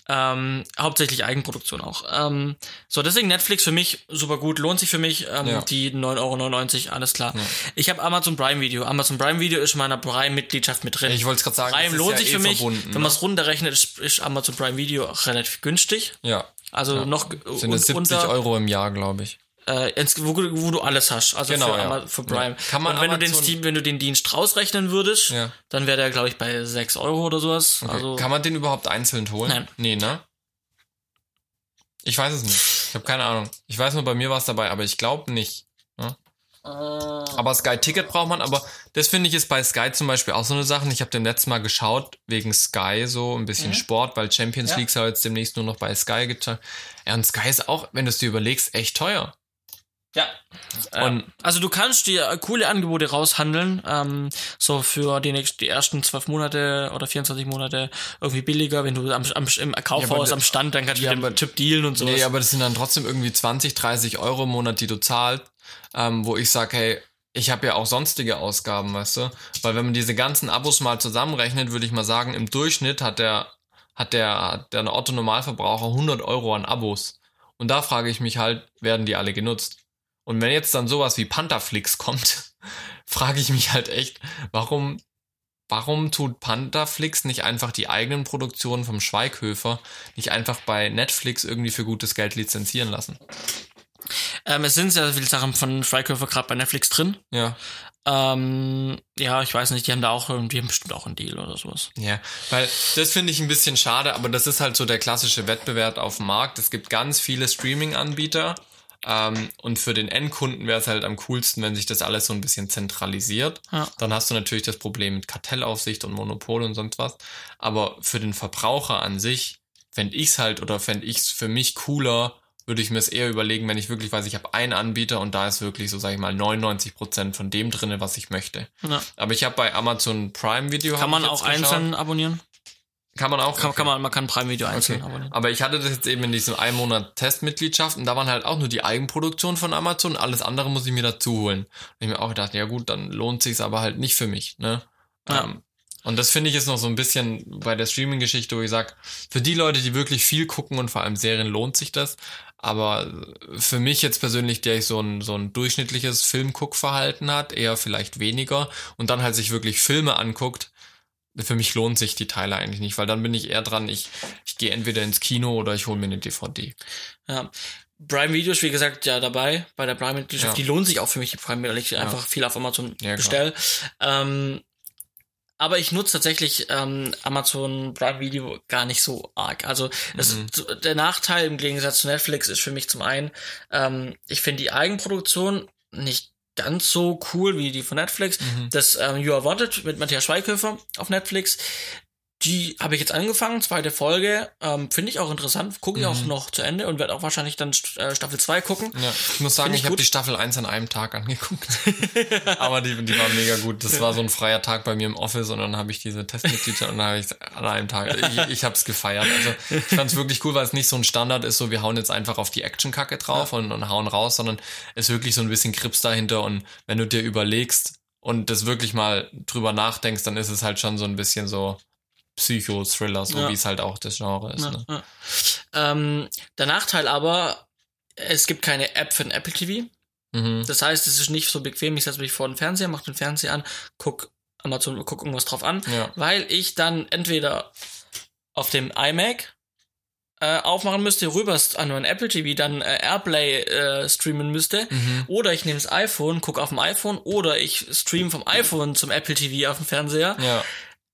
Ja. Ähm, hauptsächlich Eigenproduktion auch. Ähm, so, deswegen Netflix für mich super gut, lohnt sich für mich. Ähm, Ja. Die 9,99 Euro, alles klar. Ich habe Amazon Prime Video. Amazon Prime Video ist in meiner Prime-Mitgliedschaft mit drin. Ich wollte es gerade sagen, Prime lohnt ja sich eh für mich. Wenn ne? man es runterrechnet, ist, ist Amazon Prime Video auch relativ günstig. Ja. Also noch Sind es 70 unter, Euro im Jahr, glaube ich. Äh, wo, du- wo du alles hast. Also Genau, für, ja. Für Prime. Ja. Kann man Und wenn du den Amazon- Steam, wenn du den Dienst rausrechnen würdest, Ja. dann wäre der, glaube ich, bei 6 Euro oder sowas. Okay. Also Kann man den überhaupt einzeln holen? Nein. Nee, ne? Ich weiß es nicht. Ich habe keine Ahnung. Ich weiß nur, bei mir war es dabei, aber ich glaube nicht. Ne? Aber Sky Ticket braucht man, aber das finde ich ist bei Sky zum Beispiel auch so eine Sache. Ich habe den letzten Mal geschaut, wegen Sky so ein bisschen Sport, weil Champions Ja. League soll jetzt demnächst nur noch bei Sky getan. Ja, und Sky ist auch, wenn du es dir überlegst, echt teuer. Ja. Und also du kannst dir coole Angebote raushandeln, ähm, so für die, nächsten, die ersten zwölf Monate oder 24 Monate irgendwie billiger, wenn du am, am, im Kaufhaus Ja, am Stand, dann kannst du Ja, mit dem Tipp dealen und sowas. Nee, aber das sind dann trotzdem irgendwie 20, 30 Euro im Monat, die du zahlst, ähm, wo ich sage, hey, ich habe ja auch sonstige Ausgaben, weißt du? Weil wenn man diese ganzen Abos mal zusammenrechnet, würde ich mal sagen, im Durchschnitt hat der, hat der, der Otto-Normalverbraucher 100 Euro an Abos. Und da frage ich mich halt, werden die alle genutzt? Und wenn jetzt dann sowas wie Pantherflix kommt, frage ich mich halt echt, warum, warum tut Pantherflix nicht einfach die eigenen Produktionen vom Schweighöfer nicht einfach bei Netflix irgendwie für gutes Geld lizenzieren lassen? Ähm, es sind sehr viele Sachen von Schweighöfer gerade bei Netflix drin. Ja. Ähm, ja, ich weiß nicht, die haben da auch irgendwie bestimmt auch einen Deal oder sowas. Ja, weil das finde ich ein bisschen schade, aber das ist halt so der klassische Wettbewerb auf dem Markt. Es gibt ganz viele Streaming-Anbieter ähm, und für den Endkunden wäre es halt am coolsten, wenn sich das alles so ein bisschen zentralisiert. Ja. Dann hast du natürlich das Problem mit Kartellaufsicht und Monopol und sonst was. Aber für den Verbraucher an sich fände ich es halt oder fände ich es für mich cooler, würde ich mir es eher überlegen, wenn ich wirklich weiß, ich habe einen Anbieter und da ist wirklich so, sage ich mal, 99 Prozent von dem drinne, was ich möchte. Ja. Aber ich habe bei Amazon Prime Video. Kann man auch einzeln abonnieren? Kann man auch. Kann, okay. kann man, man kann Prime Video einzeln Okay. abonnieren. Aber ich hatte das jetzt eben in diesem einen Monat Testmitgliedschaft und da waren halt auch nur die Eigenproduktion von Amazon, alles andere muss ich mir dazu holen. Und ich mir auch gedacht, ja gut, dann lohnt sich's aber halt nicht für mich, ne? Ja. Ähm, und das finde ich jetzt noch so ein bisschen bei der Streaming-Geschichte, wo ich sage, für die Leute, die wirklich viel gucken und vor allem Serien, lohnt sich das. Aber für mich jetzt persönlich, der ich so ein, so ein durchschnittliches Filmguckverhalten hat, eher vielleicht weniger und dann halt sich wirklich Filme anguckt, für mich lohnt sich die Teile eigentlich nicht, weil dann bin ich eher dran, ich, ich gehe entweder ins Kino oder ich hole mir eine DVD. Ja. Prime Videos, wie gesagt, ja dabei bei der Prime Mitgliedschaft. Ja. Die lohnt sich auch für mich, die Prime, weil ich einfach viel auf Amazon Ja, klar. bestell. Ähm, aber ich nutze tatsächlich ähm, Amazon Prime Video gar nicht so arg. Also das, Mhm. der Nachteil im Gegensatz zu Netflix ist für mich zum einen, ähm, ich finde die Eigenproduktion nicht ganz so cool wie die von Netflix. Mhm. Das ähm, You Are Wanted mit Matthias Schweighöfer auf Netflix. Die habe ich jetzt angefangen, zweite Folge. Ähm, Finde ich auch interessant. Gucke ich auch Mhm. noch zu Ende und werde auch wahrscheinlich dann äh, Staffel 2 gucken. Ja, ich muss sagen, Find ich ich, habe die Staffel 1 an einem Tag angeguckt. Aber die, die war mega gut. Das war so ein freier Tag bei mir im Office und dann habe ich diese Testmitgliedschaft und dann habe ich an einem Tag. Ich, ich habe es gefeiert. Also ich fand es wirklich cool, weil es nicht so ein Standard ist, so wir hauen jetzt einfach auf die Actionkacke drauf und, und hauen raus, sondern es ist wirklich so ein bisschen Krips dahinter und wenn du dir überlegst und das wirklich mal drüber nachdenkst, dann ist es halt schon so ein bisschen so Psycho-Thriller, so Ja. wie es halt auch das Genre ist. Ja, Ne? ja. Ähm, der Nachteil aber, es gibt keine App für den Apple TV. Mhm. Das heißt, es ist nicht so bequem, ich setze mich vor den Fernseher, mache den Fernseher an, guck Amazon, guck irgendwas drauf an, weil ich dann entweder auf dem iMac äh, aufmachen müsste, rüber an einen Apple TV, dann äh, Airplay äh, streamen müsste, Mhm. oder ich nehme das iPhone, gucke auf dem iPhone, oder ich stream vom iPhone zum Apple TV auf dem Fernseher. Ja,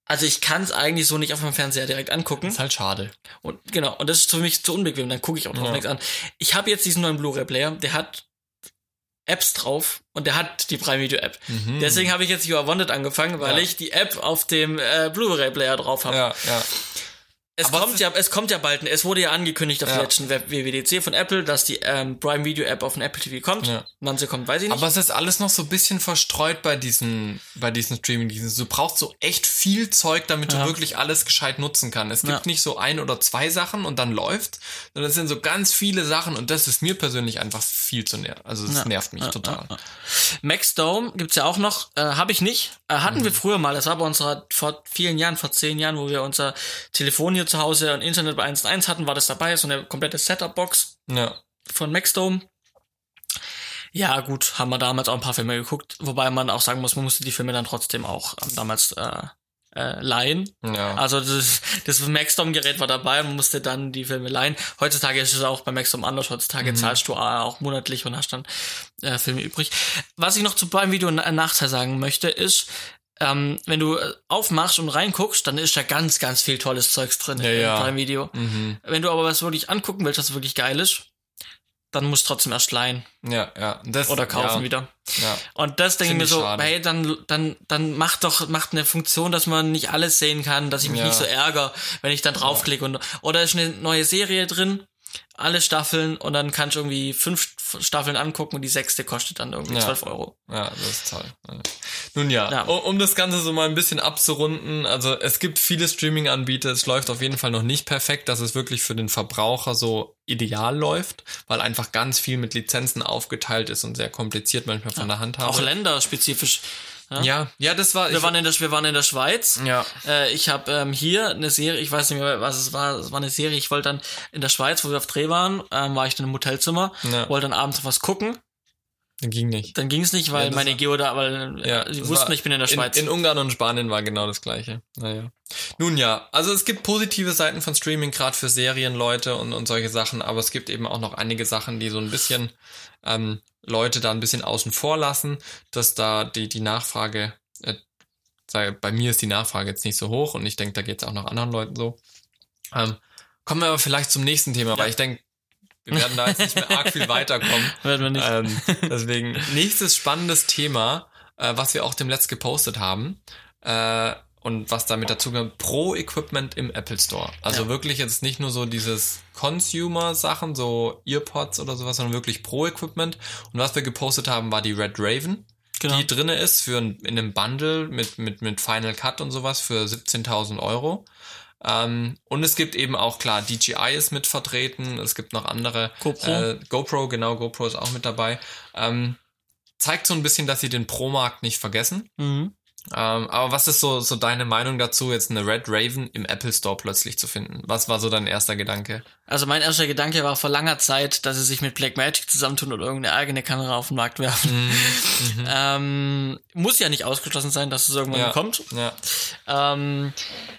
Also ich kann es eigentlich so nicht auf dem Fernseher direkt angucken. ist halt schade. Und genau, und das ist für mich zu unbequem, dann gucke ich auch drauf Ja. nichts an. Ich habe jetzt diesen neuen Blu-ray-Player, der hat Apps drauf und der hat die Prime Video App. Mhm. Deswegen habe ich jetzt You Are Wanted angefangen, weil Ja. ich die App auf dem äh, Blu-ray-Player drauf habe. Ja, ja. Es Aber kommt ja, es kommt ja bald. Es wurde ja angekündigt auf Ja. der letzten WWDC von Apple, dass die ähm, Prime Video App auf den Apple TV kommt. Ja. Wann sie kommt, weiß ich nicht. Aber es ist alles noch so ein bisschen verstreut bei diesen, bei diesen Streaming-Diensten. Du brauchst so echt viel Zeug, damit Ja. du wirklich alles gescheit nutzen kannst. Es gibt nicht so ein oder zwei Sachen und dann läuft, sondern es sind so ganz viele Sachen und das ist mir persönlich einfach viel zu nervig. Also es nervt mich total. ja, ja. Maxdome gibt's ja auch noch, äh, habe ich nicht. Äh, hatten Mhm. wir früher mal, das war bei unserer, vor vielen Jahren, vor zehn Jahren, wo wir unser Telefon hier zu Hause und Internet bei 1.1 hatten, war das dabei, so eine komplette Setup-Box Ja. von Maxdome. Ja, gut, haben wir damals auch ein paar Filme geguckt, wobei man auch sagen muss, man musste die Filme dann trotzdem auch ähm, damals äh, äh, leihen. Ja. Also das, das Maxdome-Gerät war dabei, man musste dann die Filme leihen. Heutzutage ist es auch bei Maxdome anders. Heutzutage Mhm. zahlst du äh, auch monatlich und hast dann äh, Filme übrig. Was ich noch zu beim Video einen Nachteil sagen möchte, ist, ähm, wenn du äh, aufmachst und reinguckst, dann ist da ganz, ganz viel tolles Zeugs drin Ja, im ja. Prime Video. Mhm. Wenn du aber was wirklich angucken willst, was wirklich geil ist, dann musst du trotzdem erst leihen Ja, ja. Das, oder kaufen ja, wieder. Ja. Und das denke ich mir so, schade. hey, dann, dann, dann macht doch, macht eine Funktion, dass man nicht alles sehen kann, dass ich mich Ja. nicht so ärgere, wenn ich dann draufklicke und, oder ist eine neue Serie drin, alle Staffeln und dann kannst du irgendwie fünf Staffeln angucken und die sechste kostet dann irgendwie Ja. 12 Euro. Ja, das ist toll. Ja. Nun ja, Ja. Um, um das Ganze so mal ein bisschen abzurunden, also es gibt viele Streaming-Anbieter, es läuft auf jeden Fall noch nicht perfekt, dass es wirklich für den Verbraucher so ideal läuft, weil einfach ganz viel mit Lizenzen aufgeteilt ist und sehr kompliziert manchmal von der Handhabung. Auch länderspezifisch. Ja? ja, ja, das war. Wir waren in der, wir waren in der Schweiz. ja, Äh, ich habe ähm, hier eine Serie, ich weiß nicht mehr, was es war, es war eine Serie, ich wollte dann in der Schweiz, wo wir auf Dreh waren, ähm, war ich dann im Hotelzimmer, Ja. wollte dann abends was gucken Dann ging nicht. Dann ging es nicht, weil Ja, meine Geo da, weil Ja, äh, sie das wussten, war ich bin in der Schweiz. In, in Ungarn und Spanien war genau das gleiche. Naja. Nun ja, also es gibt positive Seiten von Streaming, gerade für Serienleute und, und solche Sachen, aber es gibt eben auch noch einige Sachen, die so ein bisschen ähm, Leute da ein bisschen außen vor lassen, dass da die, die Nachfrage, äh, sei, bei mir ist die Nachfrage jetzt nicht so hoch und ich denke, da geht es auch noch anderen Leuten so. Ähm, kommen wir aber vielleicht zum nächsten Thema, weil ich denke, wir werden da jetzt nicht mehr arg viel weiterkommen. Werden wir nicht. Ähm, deswegen, nächstes spannendes Thema, äh, was wir auch dem Letzt gepostet haben. Äh, und was damit dazu gehört, Pro-Equipment im Apple Store. Also Ja. wirklich jetzt nicht nur so dieses Consumer-Sachen, so Earpods oder sowas, sondern wirklich Pro-Equipment. Und was wir gepostet haben, war die Red Raven, genau. die drinne ist für ein, in einem Bundle mit, mit, mit Final Cut und sowas für 17.000 Euro. Ähm, und es gibt eben auch, klar, DJI ist mit vertreten, es gibt noch andere. GoPro. Äh, GoPro, genau, GoPro ist auch mit dabei. Ähm, zeigt so ein bisschen, dass sie den Pro-Markt nicht vergessen. mhm. Ähm, aber was ist so, so deine Meinung dazu, jetzt eine Red Raven im Apple Store plötzlich zu finden? Was war so dein erster Gedanke? Also mein erster Gedanke war vor langer Zeit, dass sie sich mit Blackmagic zusammentun und irgendeine eigene Kamera auf den Markt werfen. Mhm. ähm, muss ja nicht ausgeschlossen sein, dass es irgendwann Ja. kommt. Ja. Ähm,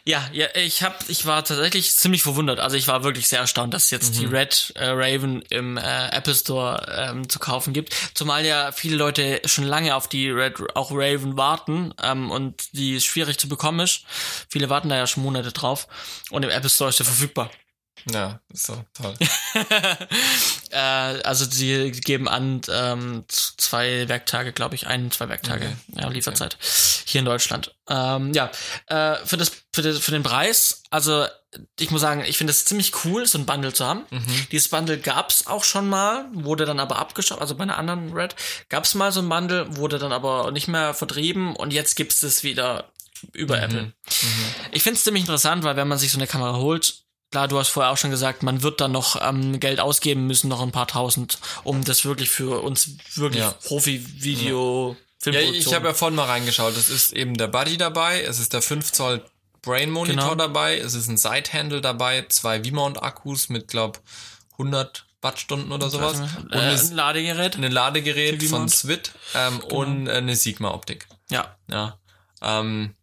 ja, ja, ich hab, ich war tatsächlich ziemlich verwundert. Also ich war wirklich sehr erstaunt, dass es jetzt Mhm. die Red äh, Raven im äh, Apple Store ähm, zu kaufen gibt. Zumal ja viele Leute schon lange auf die Red auch Raven warten ähm, und die schwierig zu bekommen ist. Viele warten da ja schon Monate drauf und im Apple Store ist sie verfügbar. Ja, ist so toll. Äh, also sie geben an ähm, zwei Werktage, glaube ich, ein, zwei Werktage Okay. ja, Lieferzeit hier in Deutschland. Ähm, ja, äh, für das für, das, für den Preis, also ich muss sagen, ich finde es ziemlich cool, so ein Bundle zu haben. Mhm. Dieses Bundle gab's auch schon mal, wurde dann aber abgeschafft, also bei einer anderen Red gab's mal so ein Bundle, wurde dann aber nicht mehr vertrieben und jetzt gibt's es wieder über Apple. Ich finde es ziemlich interessant, weil wenn man sich so eine Kamera holt, klar, du hast vorher auch schon gesagt, man wird dann noch ähm, Geld ausgeben müssen, noch ein paar tausend, um das wirklich für uns wirklich Ja. Profi-Video, Ja, Filmproduktion. ich habe ja vorhin mal reingeschaut. Es ist eben der Buddy dabei, es ist der 5 Zoll Brain Monitor Genau. dabei, es ist ein Side-Handle dabei, zwei V-Mount-Akkus mit, glaub, 100 Wattstunden oder sowas. Und äh, ein Ladegerät. ein Ladegerät von. Swit ähm, und eine Sigma-Optik. Ja, Ja. Ähm,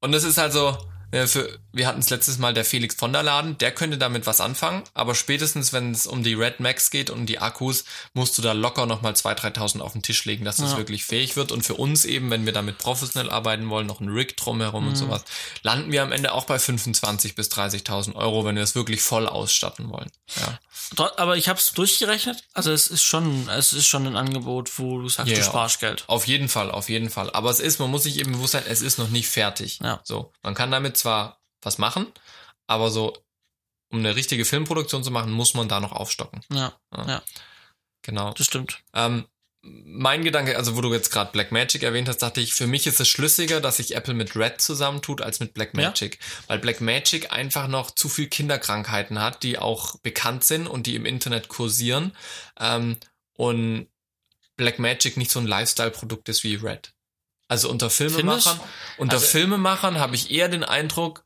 und es ist also, äh, für, wir hatten es letztes Mal der Felix von der Laden, der könnte damit was anfangen, aber spätestens, wenn es um die Red Max geht und die Akkus, musst du da locker nochmal 2.000, 3.000 auf den Tisch legen, dass das Ja. wirklich fähig wird. Und für uns eben, wenn wir damit professionell arbeiten wollen, noch ein Rig drumherum Mhm. und sowas, landen wir am Ende auch bei 25.000 bis 30.000 Euro, wenn wir es wirklich voll ausstatten wollen. Ja. Aber ich habe es durchgerechnet. Also es ist schon, es ist schon ein Angebot, wo du sagst, Ja, du sparst Geld. Auf jeden Fall, auf jeden Fall. Aber es ist, man muss sich eben bewusst sein, es ist noch nicht fertig. Ja. So, man kann damit zwar was machen, aber so, um eine richtige Filmproduktion zu machen, muss man da noch aufstocken. Ja, Ja. ja, Genau. das stimmt. Ähm, mein Gedanke, also wo du jetzt gerade Blackmagic erwähnt hast, dachte ich, für mich ist es schlüssiger, dass sich Apple mit Red zusammentut als mit Blackmagic, weil Blackmagic einfach noch zu viel Kinderkrankheiten hat, die auch bekannt sind und die im Internet kursieren. Ähm, und Blackmagic nicht so ein Lifestyle-Produkt ist wie Red. Also unter Filmemachern, unter Also- Filmemachern habe ich eher den Eindruck,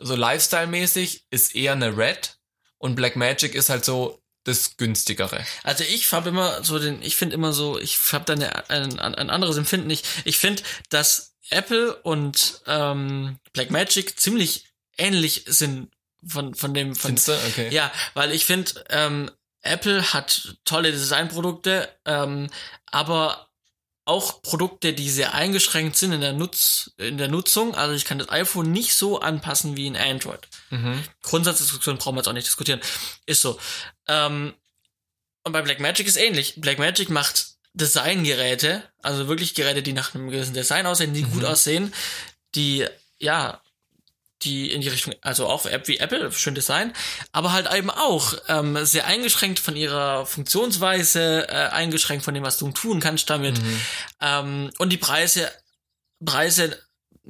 so Lifestyle-mäßig ist eher eine Red und Blackmagic ist halt so das günstigere. Also ich habe immer so den, ich finde immer so, ich habe da eine, ein, ein anderes Empfinden. Ich, ich finde, dass Apple und ähm, Blackmagic ziemlich ähnlich sind von von dem von Findest du? Okay. ja, weil ich finde, ähm, Apple hat tolle Designprodukte, ähm, aber auch Produkte, die sehr eingeschränkt sind in der Nutz in der Nutzung. Also ich kann das iPhone nicht so anpassen wie ein Android. Mhm. Grundsatzdiskussion brauchen wir jetzt auch nicht diskutieren. Ist so. Ähm, und bei Blackmagic ist ähnlich. Blackmagic macht Designgeräte, also wirklich Geräte, die nach einem gewissen Design aussehen, die gut aussehen, die, ja, die in die Richtung, also auch App wie Apple, schön Design, aber halt eben auch ähm, sehr eingeschränkt von ihrer Funktionsweise, äh, eingeschränkt von dem, was du tun kannst damit. Ähm, und die Preise, Preise,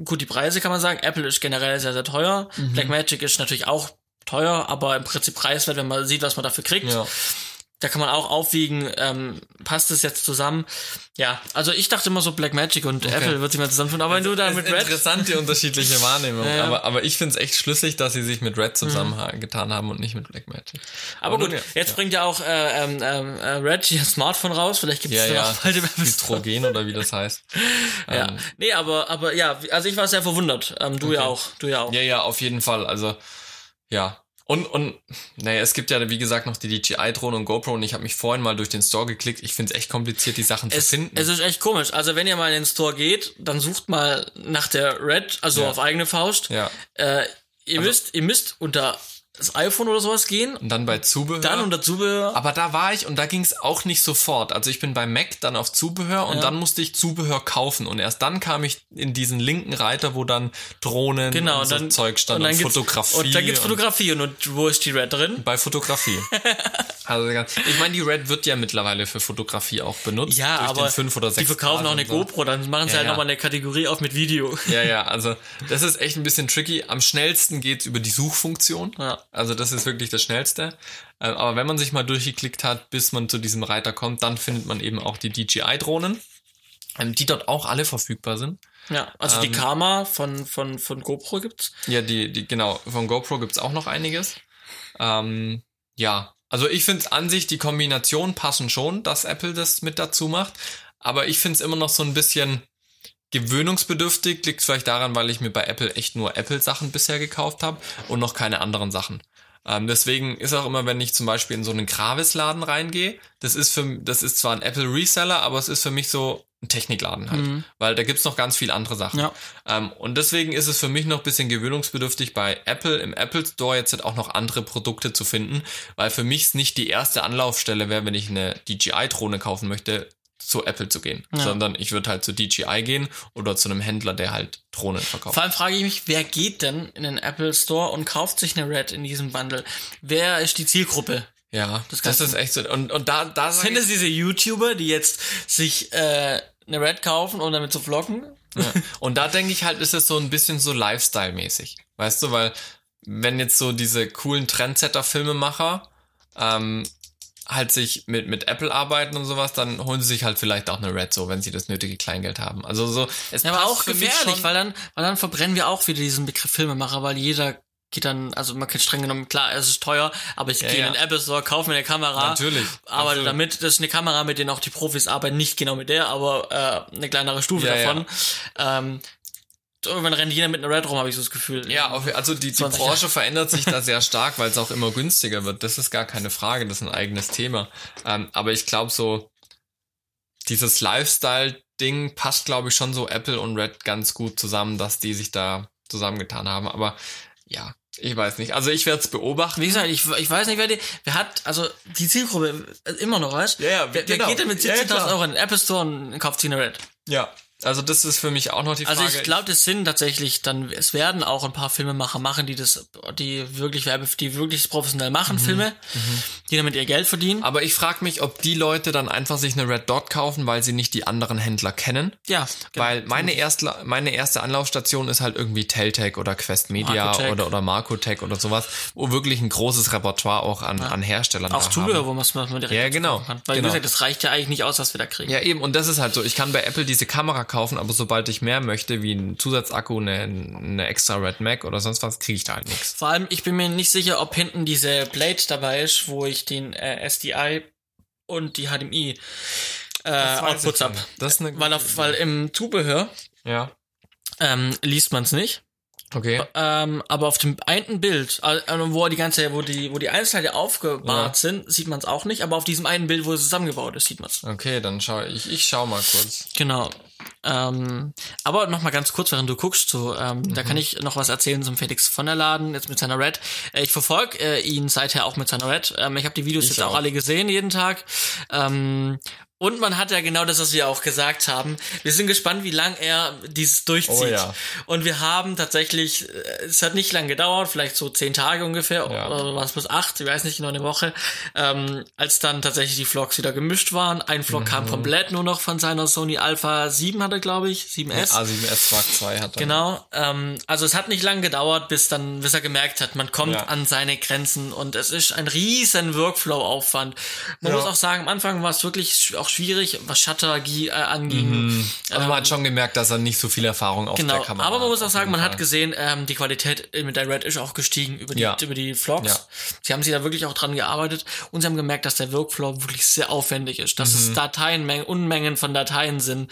gut, die Preise kann man sagen, Apple ist generell sehr, sehr teuer. Blackmagic ist natürlich auch teuer, aber im Prinzip preiswert, wenn man sieht, was man dafür kriegt. Ja. Da kann man auch aufwiegen, ähm, passt es jetzt zusammen? Ja, also ich dachte immer so Blackmagic und okay. Apple wird sich mal zusammenfinden, aber wenn du da mit Red... Interessant, die unterschiedliche Wahrnehmung, ja, ja. Aber, aber ich finde es echt schlüssig, dass sie sich mit Red zusammengetan mhm. haben und nicht mit Blackmagic. Aber, aber gut, nun, jetzt bringt ja auch äh, ähm, äh, Red ihr Smartphone raus, vielleicht gibt es ja, ja. bald im Hydrogen oder wie das heißt. ja, ähm. nee, aber, aber ja, also ich war sehr verwundert, ähm, du okay. ja auch, du ja auch. Ja, ja, auf jeden Fall, also ja, und, und naja, es gibt ja, wie gesagt, noch die DJI-Drohne und GoPro und ich habe mich vorhin mal durch den Store geklickt. Ich finde es echt kompliziert, die Sachen es, zu finden. Es ist echt komisch. Also wenn ihr mal in den Store geht, dann sucht mal nach der Red, also ja. auf eigene Faust. Ja. Äh, ihr also, müsst, ihr müsst unter das iPhone oder sowas gehen. Und dann bei Zubehör. Dann unter Zubehör. Aber da war ich und da ging es auch nicht sofort. Also ich bin bei Mac dann auf Zubehör und ja. dann musste ich Zubehör kaufen und erst dann kam ich in diesen linken Reiter, wo dann Drohnen genau, und so dann, Zeug stand und, und Fotografie. Und da gibt's Fotografie und, und wo ist die Red drin? Bei Fotografie. also ich meine, die Red wird ja mittlerweile für Fotografie auch benutzt. Ja, aber fünf oder sechs die verkaufen auch eine so. GoPro, dann machen sie ja, halt ja. nochmal eine Kategorie auf mit Video. Ja, ja, also das ist echt ein bisschen tricky. Am schnellsten geht's über die Suchfunktion. Ja. Also das ist wirklich das Schnellste. Ähm, aber wenn man sich mal durchgeklickt hat, bis man zu diesem Reiter kommt, dann findet man eben auch die DJI-Drohnen, ähm, die dort auch alle verfügbar sind. Ja, also ähm, die Karma von, von, von GoPro gibt's. Ja, die, die, genau, von GoPro gibt's auch noch einiges. Ähm, ja, also ich finde es an sich, die Kombination passen schon, dass Apple das mit dazu macht. Aber ich finde es immer noch so ein bisschen gewöhnungsbedürftig. Liegt vielleicht daran, weil ich mir bei Apple echt nur Apple-Sachen bisher gekauft habe und noch keine anderen Sachen. Ähm, deswegen ist auch immer, wenn ich zum Beispiel in so einen Gravis-Laden reingehe, das ist für, das ist zwar ein Apple Reseller, aber es ist für mich so ein Technikladen halt, mhm. weil da gibt's noch ganz viel andere Sachen. Ja. Ähm, und deswegen ist es für mich noch ein bisschen gewöhnungsbedürftig, bei Apple im Apple Store jetzt halt auch noch andere Produkte zu finden, weil für mich es nicht die erste Anlaufstelle wäre, wenn ich eine DJI-Drohne kaufen möchte, zu Apple zu gehen, ja. sondern ich würde halt zu DJI gehen oder zu einem Händler, der halt Drohnen verkauft. Vor allem frage ich mich, wer geht denn in den Apple Store und kauft sich eine Red in diesem Bundle? Wer ist die Zielgruppe? Ja, das, das ist echt so. Und, und da, da sind es diese YouTuber, die jetzt sich äh, eine Red kaufen und damit zu vloggen? Ja. Und da denke ich halt, ist es so ein bisschen so Lifestyle-mäßig. Weißt du, weil wenn jetzt so diese coolen Trendsetter-Filmemacher ähm, halt sich mit, mit Apple arbeiten und sowas, dann holen sie sich halt vielleicht auch eine Red so, wenn sie das nötige Kleingeld haben. Also so, es ja, aber auch gefährlich, weil dann, weil dann verbrennen wir auch wieder diesen Begriff Filmemacher, weil jeder geht dann, also man kann streng genommen, klar, es ist teuer, aber ich ja, gehe ja. in den Apple Store, kaufe mir eine Kamera. Natürlich. Aber absolut. damit, das ist eine Kamera, mit denen auch die Profis arbeiten, nicht genau mit der, aber äh, eine kleinere Stufe ja, davon. Ähm, irgendwann rennt jeder mit einer Red rum, habe ich so das Gefühl. Ja, also die, die Branche verändert sich da sehr stark, weil es auch immer günstiger wird. Das ist gar keine Frage, das ist ein eigenes Thema. Ähm, aber ich glaube so, dieses Lifestyle-Ding passt, glaube ich, schon so Apple und Red ganz gut zusammen, dass die sich da zusammengetan haben. Aber ja, ich weiß nicht. Also ich werde es beobachten. Wie gesagt, ich, ich weiß nicht, wer die, wer hat, also die Zielgruppe immer noch, weißt du? Ja, ja, wer, genau. wer geht denn mit 17.000 ja, Euro in den Apple Store und kauft sich eine Red? Ja, also das ist für mich auch noch die Frage. Also ich glaube, das sind tatsächlich dann, es werden auch ein paar Filmemacher machen, die das, die wirklich Werbe, die wirklich professionell machen, mhm. Filme, mhm. die damit ihr Geld verdienen. Aber ich frage mich, ob die Leute dann einfach sich eine Red Dot kaufen, weil sie nicht die anderen Händler kennen. Ja. Genau. Weil meine erste, meine erste Anlaufstation ist halt irgendwie Teltec oder Quest Media Marcotech. oder, oder Marcotech oder sowas, wo wirklich ein großes Repertoire auch an, ja. an Herstellern Auch Zubehör, wo man es direkt Ja, genau. Kann. Weil genau. wie gesagt, das reicht ja eigentlich nicht aus, was wir da kriegen. Ja, eben. Und das ist halt so. Ich kann bei Apple diese Kamera kaufen, aber sobald ich mehr möchte, wie ein Zusatzakku, eine, eine extra Red Mac oder sonst was, kriege ich da halt nichts. Vor allem, ich bin mir nicht sicher, ob hinten diese Blade dabei ist, wo ich den äh, SDI und die HDMI äh, Outputs habe. Weil, auf, weil im Zubehör ja. ähm, liest man es nicht. Okay. Ähm, aber auf dem einen Bild, äh, wo die ganze, wo die, wo die Einzelteile aufgebahrt ja. sind, sieht man es auch nicht. Aber auf diesem einen Bild, wo es zusammengebaut ist, sieht man es. Okay, dann schau ich. Ich schau mal kurz. Genau. Ähm, aber noch mal ganz kurz, während du guckst, so, ähm, mhm. da kann ich noch was erzählen zum Felix von der Laden jetzt mit seiner Red. Äh, ich verfolge äh, ihn seither auch mit seiner Red. Ähm, ich habe die Videos ich jetzt auch. auch alle gesehen jeden Tag. Ähm, und man hat ja genau das, was wir auch gesagt haben. Wir sind gespannt, wie lang er dieses durchzieht. Oh, ja. Und wir haben tatsächlich, äh, es hat nicht lang gedauert, vielleicht so zehn Tage ungefähr, ja. oder was bis acht, ich weiß nicht genau eine Woche, ähm, als dann tatsächlich die Vlogs wieder gemischt waren. Ein Vlog mhm. kam komplett nur noch von seiner Sony Alpha 7 7 hatte, glaube ich, 7S. Ja, A7S Mark II hat er. Genau, ähm, also es hat nicht lange gedauert, bis dann, bis er gemerkt hat, man kommt Ja. an seine Grenzen und es ist ein riesen Workflow-Aufwand. Man Ja. muss auch sagen, am Anfang war es wirklich auch schwierig, was Shutter äh, anging. Also man hat schon gemerkt, dass er nicht so viel Erfahrung auf Genau, der Kamera aber man muss hat, auch sagen, man hat gesehen, ähm, die Qualität mit der Red ist auch gestiegen über die, über die Vlogs. Sie haben sich da wirklich auch dran gearbeitet und sie haben gemerkt, dass der Workflow wirklich sehr aufwendig ist, dass Mhm. es Dateien, Unmengen von Dateien sind.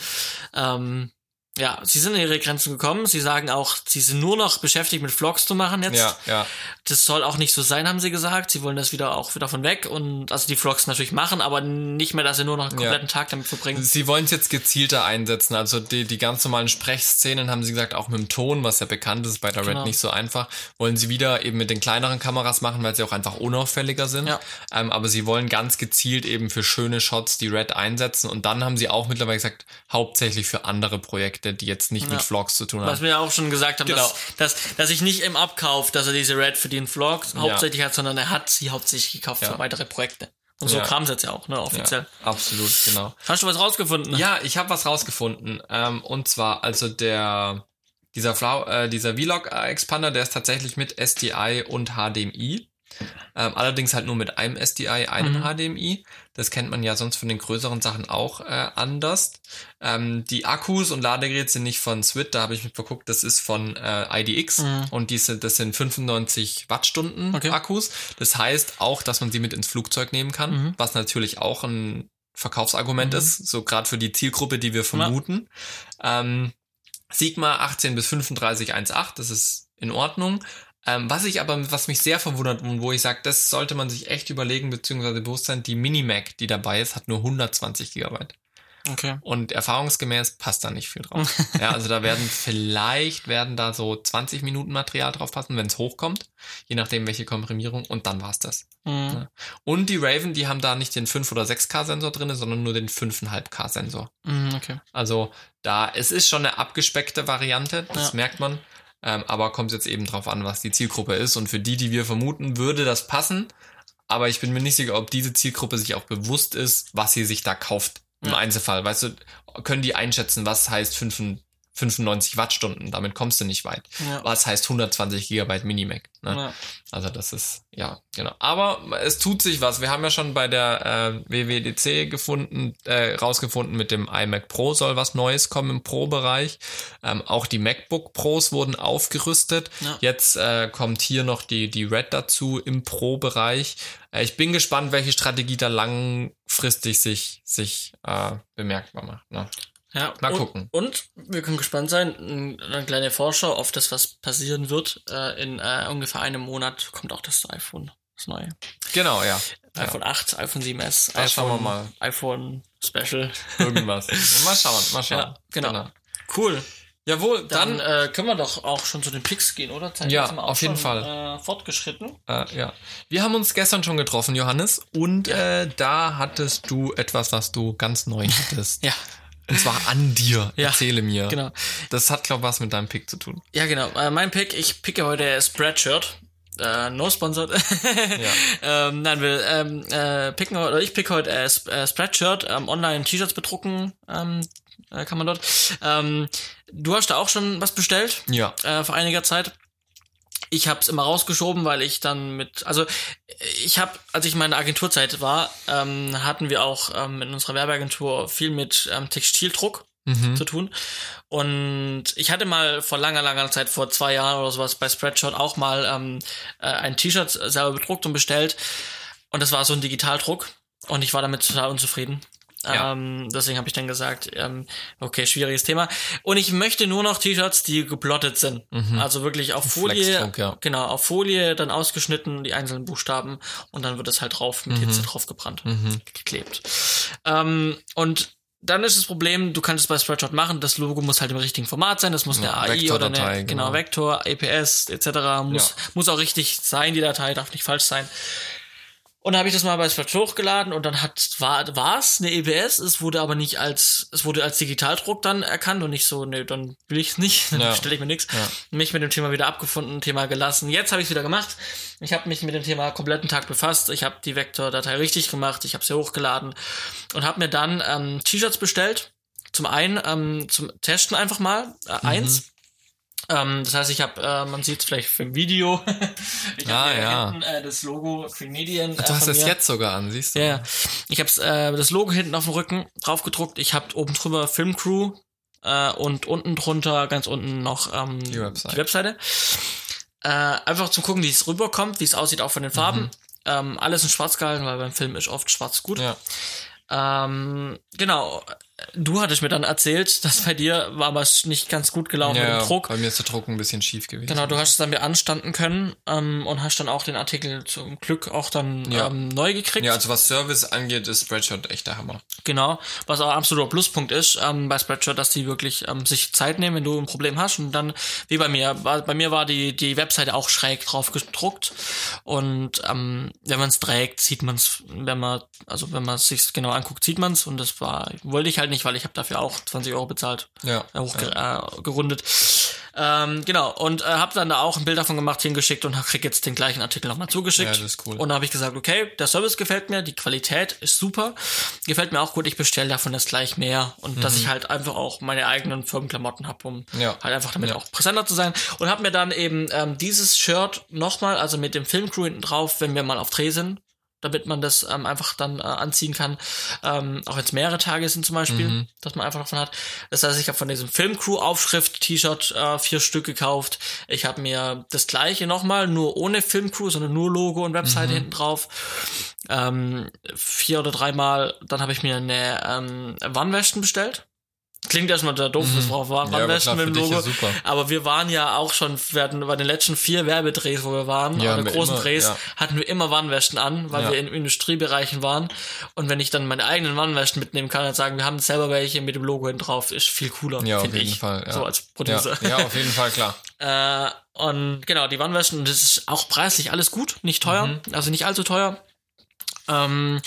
Ähm, ja, sie sind an ihre Grenzen gekommen. Sie sagen auch, sie sind nur noch beschäftigt mit Vlogs zu machen jetzt. Ja, ja. Das soll auch nicht so sein, haben sie gesagt. Sie wollen das wieder auch wieder von weg und also die Vlogs natürlich machen, aber nicht mehr, dass sie nur noch einen kompletten Tag damit verbringen. Sie wollen es jetzt gezielter einsetzen. Also die, die ganz normalen Sprechszenen haben sie gesagt, auch mit dem Ton, was ja bekannt ist, bei der Genau. Red nicht so einfach, wollen sie wieder eben mit den kleineren Kameras machen, weil sie auch einfach unauffälliger sind. Ja. Ähm, aber sie wollen ganz gezielt eben für schöne Shots die Red einsetzen. Und dann haben sie auch mittlerweile gesagt, hauptsächlich für andere Projekte, die jetzt nicht mit Ja. Vlogs zu tun Was haben. wir ja auch schon gesagt haben, Genau. dass, dass, dass ich nicht im Abkauf, dass er diese Red für den Vlog hauptsächlich hat, sondern er hat sie hauptsächlich gekauft Ja. für weitere Projekte. Und so Ja. kam es jetzt ja auch, ne, offiziell. Ja, absolut, genau. Hast du was rausgefunden? Ja, ich habe was rausgefunden. Ähm, und zwar, also der dieser Flau äh, dieser Vlog Expander, der ist tatsächlich mit SDI und HDMI. Ähm, allerdings halt nur mit einem SDI, einem Mhm. HDMI. Das kennt man ja sonst von den größeren Sachen auch äh, anders. Ähm, die Akkus und Ladegeräte sind nicht von Swit, da habe ich mit verguckt, das ist von äh, IDX Mhm. und diese, das sind 95 Wattstunden Okay. Akkus. Das heißt auch, dass man sie mit ins Flugzeug nehmen kann, Mhm. was natürlich auch ein Verkaufsargument Mhm. ist, so gerade für die Zielgruppe, die wir vermuten. Ähm, Sigma 18 bis 35 1.8, das ist in Ordnung. Ähm, was ich aber, was mich sehr verwundert und wo ich sage, das sollte man sich echt überlegen, beziehungsweise bewusst sein, die Mini-Mac, die dabei ist, hat nur 120 Gigabyte. Okay. Und erfahrungsgemäß passt da nicht viel drauf. ja, also da werden vielleicht werden da so 20 Minuten Material drauf passen, wenn es hochkommt, je nachdem welche Komprimierung und dann war's das. Mhm. Und die Raven, die haben da nicht den 5 oder 6K Sensor drinne, sondern nur den 5,5K Sensor. Mhm, okay. Also da, es ist schon eine abgespeckte Variante, das Ja. merkt man. Ähm, aber kommt jetzt eben drauf an, was die Zielgruppe ist. Und für die, die wir vermuten, würde das passen. Aber ich bin mir nicht sicher, ob diese Zielgruppe sich auch bewusst ist, was sie sich da kauft. Im Ja. Einzelfall. Weißt du, können die einschätzen, was heißt 5 95 Wattstunden? Damit kommst du nicht weit. Ja. Was heißt 120 Gigabyte Minimac? Ne? Ja. Also das ist, ja, genau. Aber es tut sich was. Wir haben ja schon bei der äh, WWDC gefunden, äh, rausgefunden, mit dem iMac Pro soll was Neues kommen im Pro-Bereich. Ähm, auch die MacBook Pros wurden aufgerüstet. Ja. Jetzt äh, kommt hier noch die, die Red dazu im Pro-Bereich. Äh, ich bin gespannt, welche Strategie da langfristig sich, sich äh, bemerkbar macht. Ne? Ja, Mal und, gucken. Und wir können gespannt sein. Eine kleine Vorschau auf das, was passieren wird. Äh, in äh, ungefähr einem Monat kommt auch das iPhone, das neue. Genau, ja. Ja. iPhone 8, iPhone 7S, Da iPhone, schauen wir mal. iPhone Special. Irgendwas. mal schauen, mal schauen. Ja, genau. Cool. Jawohl, Dann dann äh, können wir doch auch schon zu den Picks gehen, oder? Zeit Ja, auf jeden schon, Fall. Äh, fortgeschritten. Äh, ja. Wir haben uns gestern schon getroffen, Johannes, und äh, da hattest du etwas, was du ganz neu hattest. Ja, Und zwar an dir. Ja, Erzähle mir. genau. Das hat, glaube ich, was mit deinem Pick zu tun. Ja, genau. Äh, mein Pick, ich picke heute Spreadshirt. Äh, no sponsored. ähm, nein, wir ähm, äh, picken oder ich pick heute äh, äh, Spreadshirt, ähm, online T-Shirts bedrucken, ähm, äh, kann man dort. Ähm, du hast da auch schon was bestellt Ja. äh, vor einiger Zeit. Ich habe es immer rausgeschoben, weil ich dann mit, also ich habe, als ich in meiner Agenturzeit war, ähm, hatten wir auch ähm, in unserer Werbeagentur viel mit ähm, Textildruck Mhm. zu tun. Und ich hatte mal vor langer, langer Zeit, vor zwei Jahren oder sowas, bei Spreadshirt auch mal ähm, äh, ein T-Shirt selber bedruckt und bestellt. Und das war so ein Digitaldruck. Und ich war damit total unzufrieden. Ja. Ähm, deswegen habe ich dann gesagt, ähm, okay, schwieriges Thema. Und ich möchte nur noch T-Shirts, die geplottet sind. Also wirklich auf Folie, ja. genau, auf Folie dann ausgeschnitten, die einzelnen Buchstaben und dann wird es halt drauf mit Hitze drauf gebrannt, geklebt. Ähm, und dann ist das Problem, du kannst es bei Spreadshirt machen, das Logo muss halt im richtigen Format sein, das muss Ja, eine AI oder eine, genau, genau. Vektor, APS etc. muss, Ja. muss auch richtig sein, die Datei darf nicht falsch sein. Und dann habe ich das mal bei Spreadshirt hochgeladen und dann hat war war es eine EBS, es wurde aber nicht als es wurde als Digitaldruck dann erkannt und nicht so, nee, dann will ich es nicht, dann Ja. stelle ich mir nichts. Ja. Mich mit dem Thema wieder abgefunden, Thema gelassen. Jetzt habe ich es wieder gemacht. Ich habe mich mit dem Thema kompletten Tag befasst. Ich habe die Vektor-Datei richtig gemacht, ich habe sie hochgeladen und habe mir dann ähm, T-Shirts bestellt zum einen ähm, zum Testen einfach mal äh, Mhm. eins. Ähm, das heißt, ich habe, äh, man sieht es vielleicht im Video, ich Ah, ja. hinten äh, das Logo Green Medien. Du äh, hast es jetzt sogar an, siehst du? Ja. Ich habe äh, das Logo hinten auf dem Rücken drauf gedruckt. Ich habe oben drüber Filmcrew äh, und unten drunter, ganz unten noch ähm, Die Website. die Webseite. Äh, einfach zum gucken, wie es rüberkommt, wie es aussieht, auch von den Farben. Ähm, alles in schwarz gehalten, weil beim Film ist oft schwarz gut. Ja. Ähm, genau. Du hattest mir dann erzählt, dass bei dir war was nicht ganz gut gelaufen mit Ja, dem Druck. bei mir ist der Druck ein bisschen schief gewesen. Genau, du hast es dann beanstanden können ähm, und hast dann auch den Artikel zum Glück auch dann Ja. ähm, neu gekriegt. Ja, also was Service angeht, ist Spreadshot echt der Hammer. Genau, was auch ein absoluter Pluspunkt ist ähm, bei Spreadshirt, dass die wirklich ähm, sich Zeit nehmen, wenn du ein Problem hast. Und dann, wie bei mir, war, bei mir war die, die Webseite auch schräg drauf gedruckt. Und ähm, wenn man es trägt, sieht man es, wenn man, also wenn man es sich genau anguckt, sieht man es. Und das war, wollte ich halt nicht, weil ich habe dafür auch 20 Euro bezahlt Ja. äh, hochgerundet. Ähm, genau, und äh, habe dann da auch ein Bild davon gemacht, hingeschickt und krieg jetzt den gleichen Artikel nochmal zugeschickt. Ja, das ist cool. Und habe ich gesagt, okay, der Service gefällt mir, die Qualität ist super, gefällt mir auch gut, ich bestelle davon jetzt gleich mehr und dass ich halt einfach auch meine eigenen Firmenklamotten habe, um Mhm. Ja. halt einfach damit Ja. auch präsenter zu sein. Und habe mir dann eben ähm, dieses Shirt nochmal, also mit dem Filmcrew hinten drauf, wenn wir mal auf Dreh sind, damit man das ähm, einfach dann äh, anziehen kann, ähm, auch wenn es mehrere Tage sind zum Beispiel, Mhm. dass man einfach davon hat. Das heißt, ich habe von diesem Filmcrew-Aufschrift-T-Shirt äh, vier Stück gekauft. Ich habe mir das gleiche nochmal, nur ohne Filmcrew, sondern nur Logo und Webseite hinten drauf. Ähm, vier oder dreimal. Dann habe ich mir eine ähm, Wannwäsche bestellt. Klingt erstmal da doof, das war Mhm. Ja, aber Wannwäsche klar, mit dem Logo. Aber wir waren ja auch schon, wir hatten bei den letzten vier Werbedrehs, wo wir waren, Ja, oder großen immer, Drehs, ja. hatten wir immer Wannwäschen an, weil Ja. wir in Industriebereichen waren. Und wenn ich dann meine eigenen Wannwäschen mitnehmen kann und sagen, wir haben selber welche mit dem Logo hinten drauf, ist viel cooler, Ja, auf finde jeden ich. Fall. Ja. So als ja. Producer. ja, auf jeden Fall, klar. Äh, und genau, die Wannwäschen, das ist auch preislich alles gut, nicht teuer, Mhm. also nicht allzu teuer. Ähm,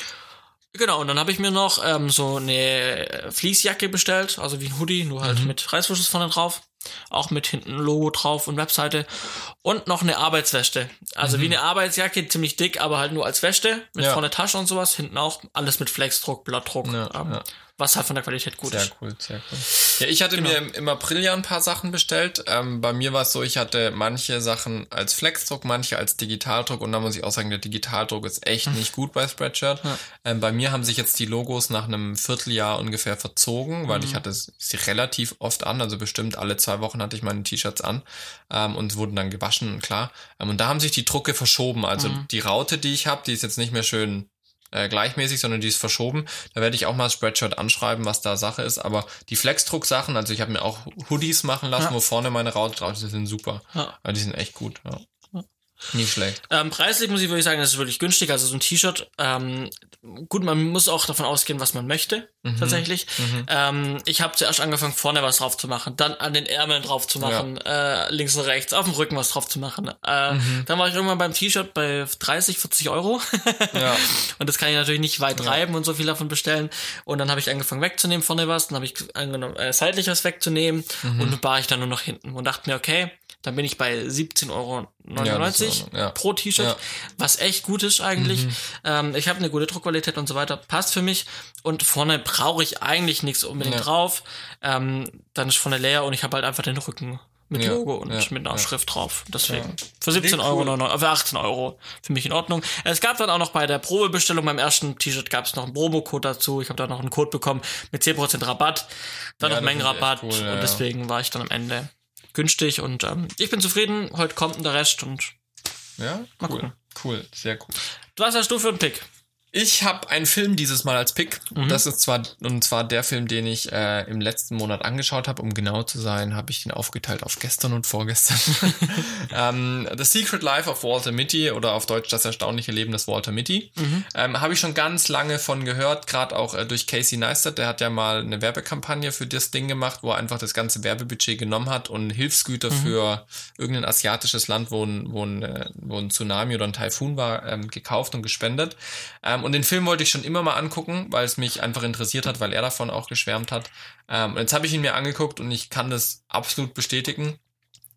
genau, und dann habe ich mir noch ähm, so eine Fließjacke bestellt, also wie ein Hoodie, nur Mhm. halt mit Reißverschluss vorne drauf. Auch mit hinten Logo drauf und Webseite. Und noch eine Arbeitsweste. Also wie eine Arbeitsjacke, ziemlich dick, aber halt nur als Wäsche. Mit Mhm. Ja. vorne Tasche und sowas. Hinten auch alles mit Flexdruck, Blattdruck. Ja, ähm, ja. Was halt von der Qualität gut Sehr ist. cool, sehr cool. Ja, ich hatte Genau. mir im, im April ja ein paar Sachen bestellt. Ähm, bei mir war es so, ich hatte manche Sachen als Flexdruck, manche als Digitaldruck und da muss ich auch sagen, der Digitaldruck ist echt nicht gut bei Spreadshirt. Ähm, bei mir haben sich jetzt die Logos nach einem Vierteljahr ungefähr verzogen, weil ich hatte sie relativ oft an, also bestimmt alle zwei Wochen hatte ich meine T-Shirts an ähm, und wurden dann gewaschen, klar. Ähm, und da haben sich die Drucke verschoben. Also die Raute, die ich habe, die ist jetzt nicht mehr schön äh, gleichmäßig, sondern die ist verschoben. Da werde ich auch mal Spreadshirt anschreiben, was da Sache ist. Aber die Flexdruck-Sachen, also ich habe mir auch Hoodies machen lassen, Ja. wo vorne meine Raute drauf sind super. Ja, die sind echt gut. Ja. Nicht schlecht. Ähm, preislich muss ich wirklich sagen, das ist wirklich günstig. Also so ein T-Shirt, ähm, gut, man muss auch davon ausgehen, was man möchte, Mhm. tatsächlich. Ähm, ich habe zuerst angefangen, vorne was drauf zu machen, dann an den Ärmeln drauf zu machen, äh, links und rechts, auf dem Rücken was drauf zu machen. Äh, Mhm. Dann war ich irgendwann beim T-Shirt bei 30, 40 Euro. Ja. Und das kann ich natürlich nicht weit treiben und so viel davon bestellen. Und dann habe ich angefangen wegzunehmen vorne was, dann habe ich angenommen, äh, seitlich was wegzunehmen Mhm. und dann war ich dann nur noch hinten und dachte mir, okay, dann bin ich bei 17,99 Euro Ja, ja. pro T-Shirt, Ja. was echt gut ist eigentlich. Ähm, ich habe eine gute Druckqualität und so weiter, passt für mich. Und vorne brauche ich eigentlich nichts unbedingt Ja. drauf. Ähm, dann ist vorne leer und ich habe halt einfach den Rücken mit Ja, Logo und ja, mit einer ja. Schrift drauf. Deswegen. Ja. Für 17 Nee, Euro, cool. 99, für 18 Euro. Für mich in Ordnung. Es gab dann auch noch bei der Probebestellung beim ersten T-Shirt gab es noch einen Promocode dazu. Ich habe da noch einen Code bekommen mit 10% Rabatt. Dann Ja, noch Mengenrabatt. cool, ja, und ja. deswegen war ich dann am Ende günstig und ähm, ich bin zufrieden. Heute kommt der Rest und Ja, cool. Cool, sehr cool. was hast du für einen Pick? Ich habe einen Film dieses Mal als Pick. Mhm. Das ist zwar und zwar der Film, den ich äh, im letzten Monat angeschaut habe. Um genau zu sein, habe ich den aufgeteilt auf gestern und vorgestern. ähm, The Secret Life of Walter Mitty oder auf Deutsch Das erstaunliche Leben des Walter Mitty. Mhm. Ähm, habe ich schon ganz lange von gehört, gerade auch äh, durch Casey Neistat. Der hat ja mal eine Werbekampagne für das Ding gemacht, wo er einfach das ganze Werbebudget genommen hat und Hilfsgüter Mhm. für irgendein asiatisches Land, wo ein, wo ein, äh, wo ein Tsunami oder ein Taifun war, ähm, gekauft und gespendet. Ähm, und den Film wollte ich schon immer mal angucken, weil es mich einfach interessiert hat, weil er davon auch geschwärmt hat. Ähm, und jetzt habe ich ihn mir angeguckt und ich kann das absolut bestätigen.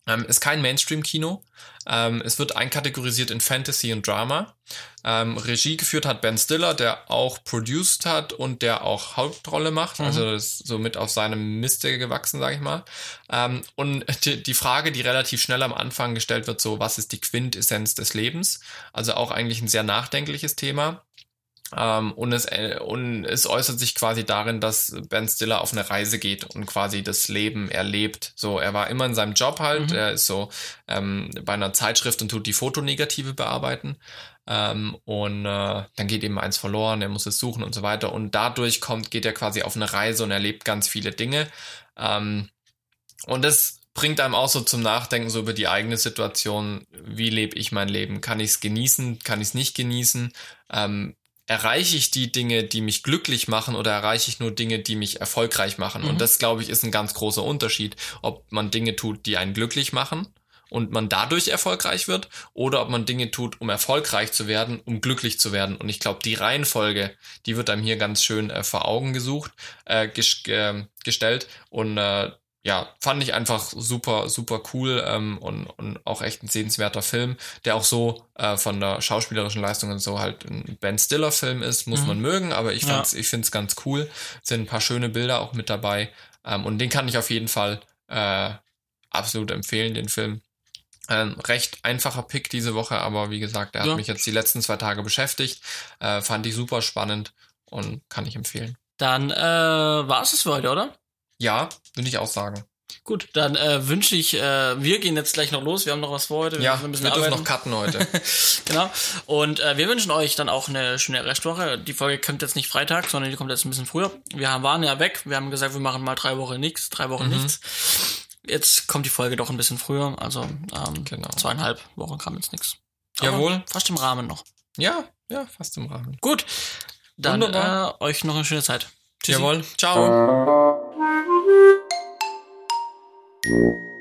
Ähm, ist kein Mainstream-Kino. Ähm, es wird einkategorisiert in Fantasy und Drama. Ähm, Regie geführt hat Ben Stiller, der auch produced hat und der auch Hauptrolle macht. Mhm. Also ist so mit auf seinem Miste gewachsen, sage ich mal. Ähm, und die, die, Frage, die relativ schnell am Anfang gestellt wird, so was ist die Quintessenz des Lebens? Also auch eigentlich ein sehr nachdenkliches Thema. Ähm, und, es, äh, und es äußert sich quasi darin, dass Ben Stiller auf eine Reise geht und quasi das Leben erlebt. So, er war immer in seinem Job halt, mhm. er ist so ähm, bei einer Zeitschrift und tut die Fotonegative bearbeiten. Ähm, und äh, dann geht eben eins verloren, er muss es suchen und so weiter. Und dadurch kommt, geht er quasi auf eine Reise und erlebt ganz viele Dinge. Ähm, und das bringt einem auch so zum Nachdenken so über die eigene Situation. Wie lebe ich mein Leben? Kann ich es genießen? Kann ich es nicht genießen? Ähm, erreiche ich die Dinge, die mich glücklich machen oder erreiche ich nur Dinge, die mich erfolgreich machen? Mhm. Und das, glaube ich, ist ein ganz großer Unterschied, ob man Dinge tut, die einen glücklich machen und man dadurch erfolgreich wird oder ob man Dinge tut, um erfolgreich zu werden, um glücklich zu werden. Und ich glaube, die Reihenfolge, die wird einem hier ganz schön äh, vor Augen gesucht, äh, ges äh, gestellt und äh, ja, fand ich einfach super, super cool ähm, und, und auch echt ein sehenswerter Film, der auch so äh, von der schauspielerischen Leistung und so halt ein Ben Stiller-Film ist, muss mhm. man mögen, aber ich, fand's, ja. ich finde es ganz cool. Sind ein paar schöne Bilder auch mit dabei ähm, und den kann ich auf jeden Fall äh, absolut empfehlen, den Film. Ein recht einfacher Pick diese Woche, aber wie gesagt, er ja. hat mich jetzt die letzten zwei Tage beschäftigt. Äh, fand ich super spannend und kann ich empfehlen. Dann äh, war es für heute, oder? Ja, würde ich auch sagen. Gut, dann äh, wünsche ich, äh, wir gehen jetzt gleich noch los, wir haben noch was vor heute. Wir ja, wir dürfen arbeiten. noch cutten heute. genau. Und äh, wir wünschen euch dann auch eine schöne Restwoche. Die Folge kommt jetzt nicht Freitag, sondern die kommt jetzt ein bisschen früher. Wir haben, waren ja weg, wir haben gesagt, wir machen mal drei Wochen nichts, drei Wochen mhm. nichts. Jetzt kommt die Folge doch ein bisschen früher, also ähm, genau. zweieinhalb Wochen kam jetzt nichts. Jawohl. Fast im Rahmen noch. Ja, ja, fast im Rahmen. Gut, dann äh, euch noch eine schöne Zeit. Tschüssi. Jawohl, ciao. Thank you.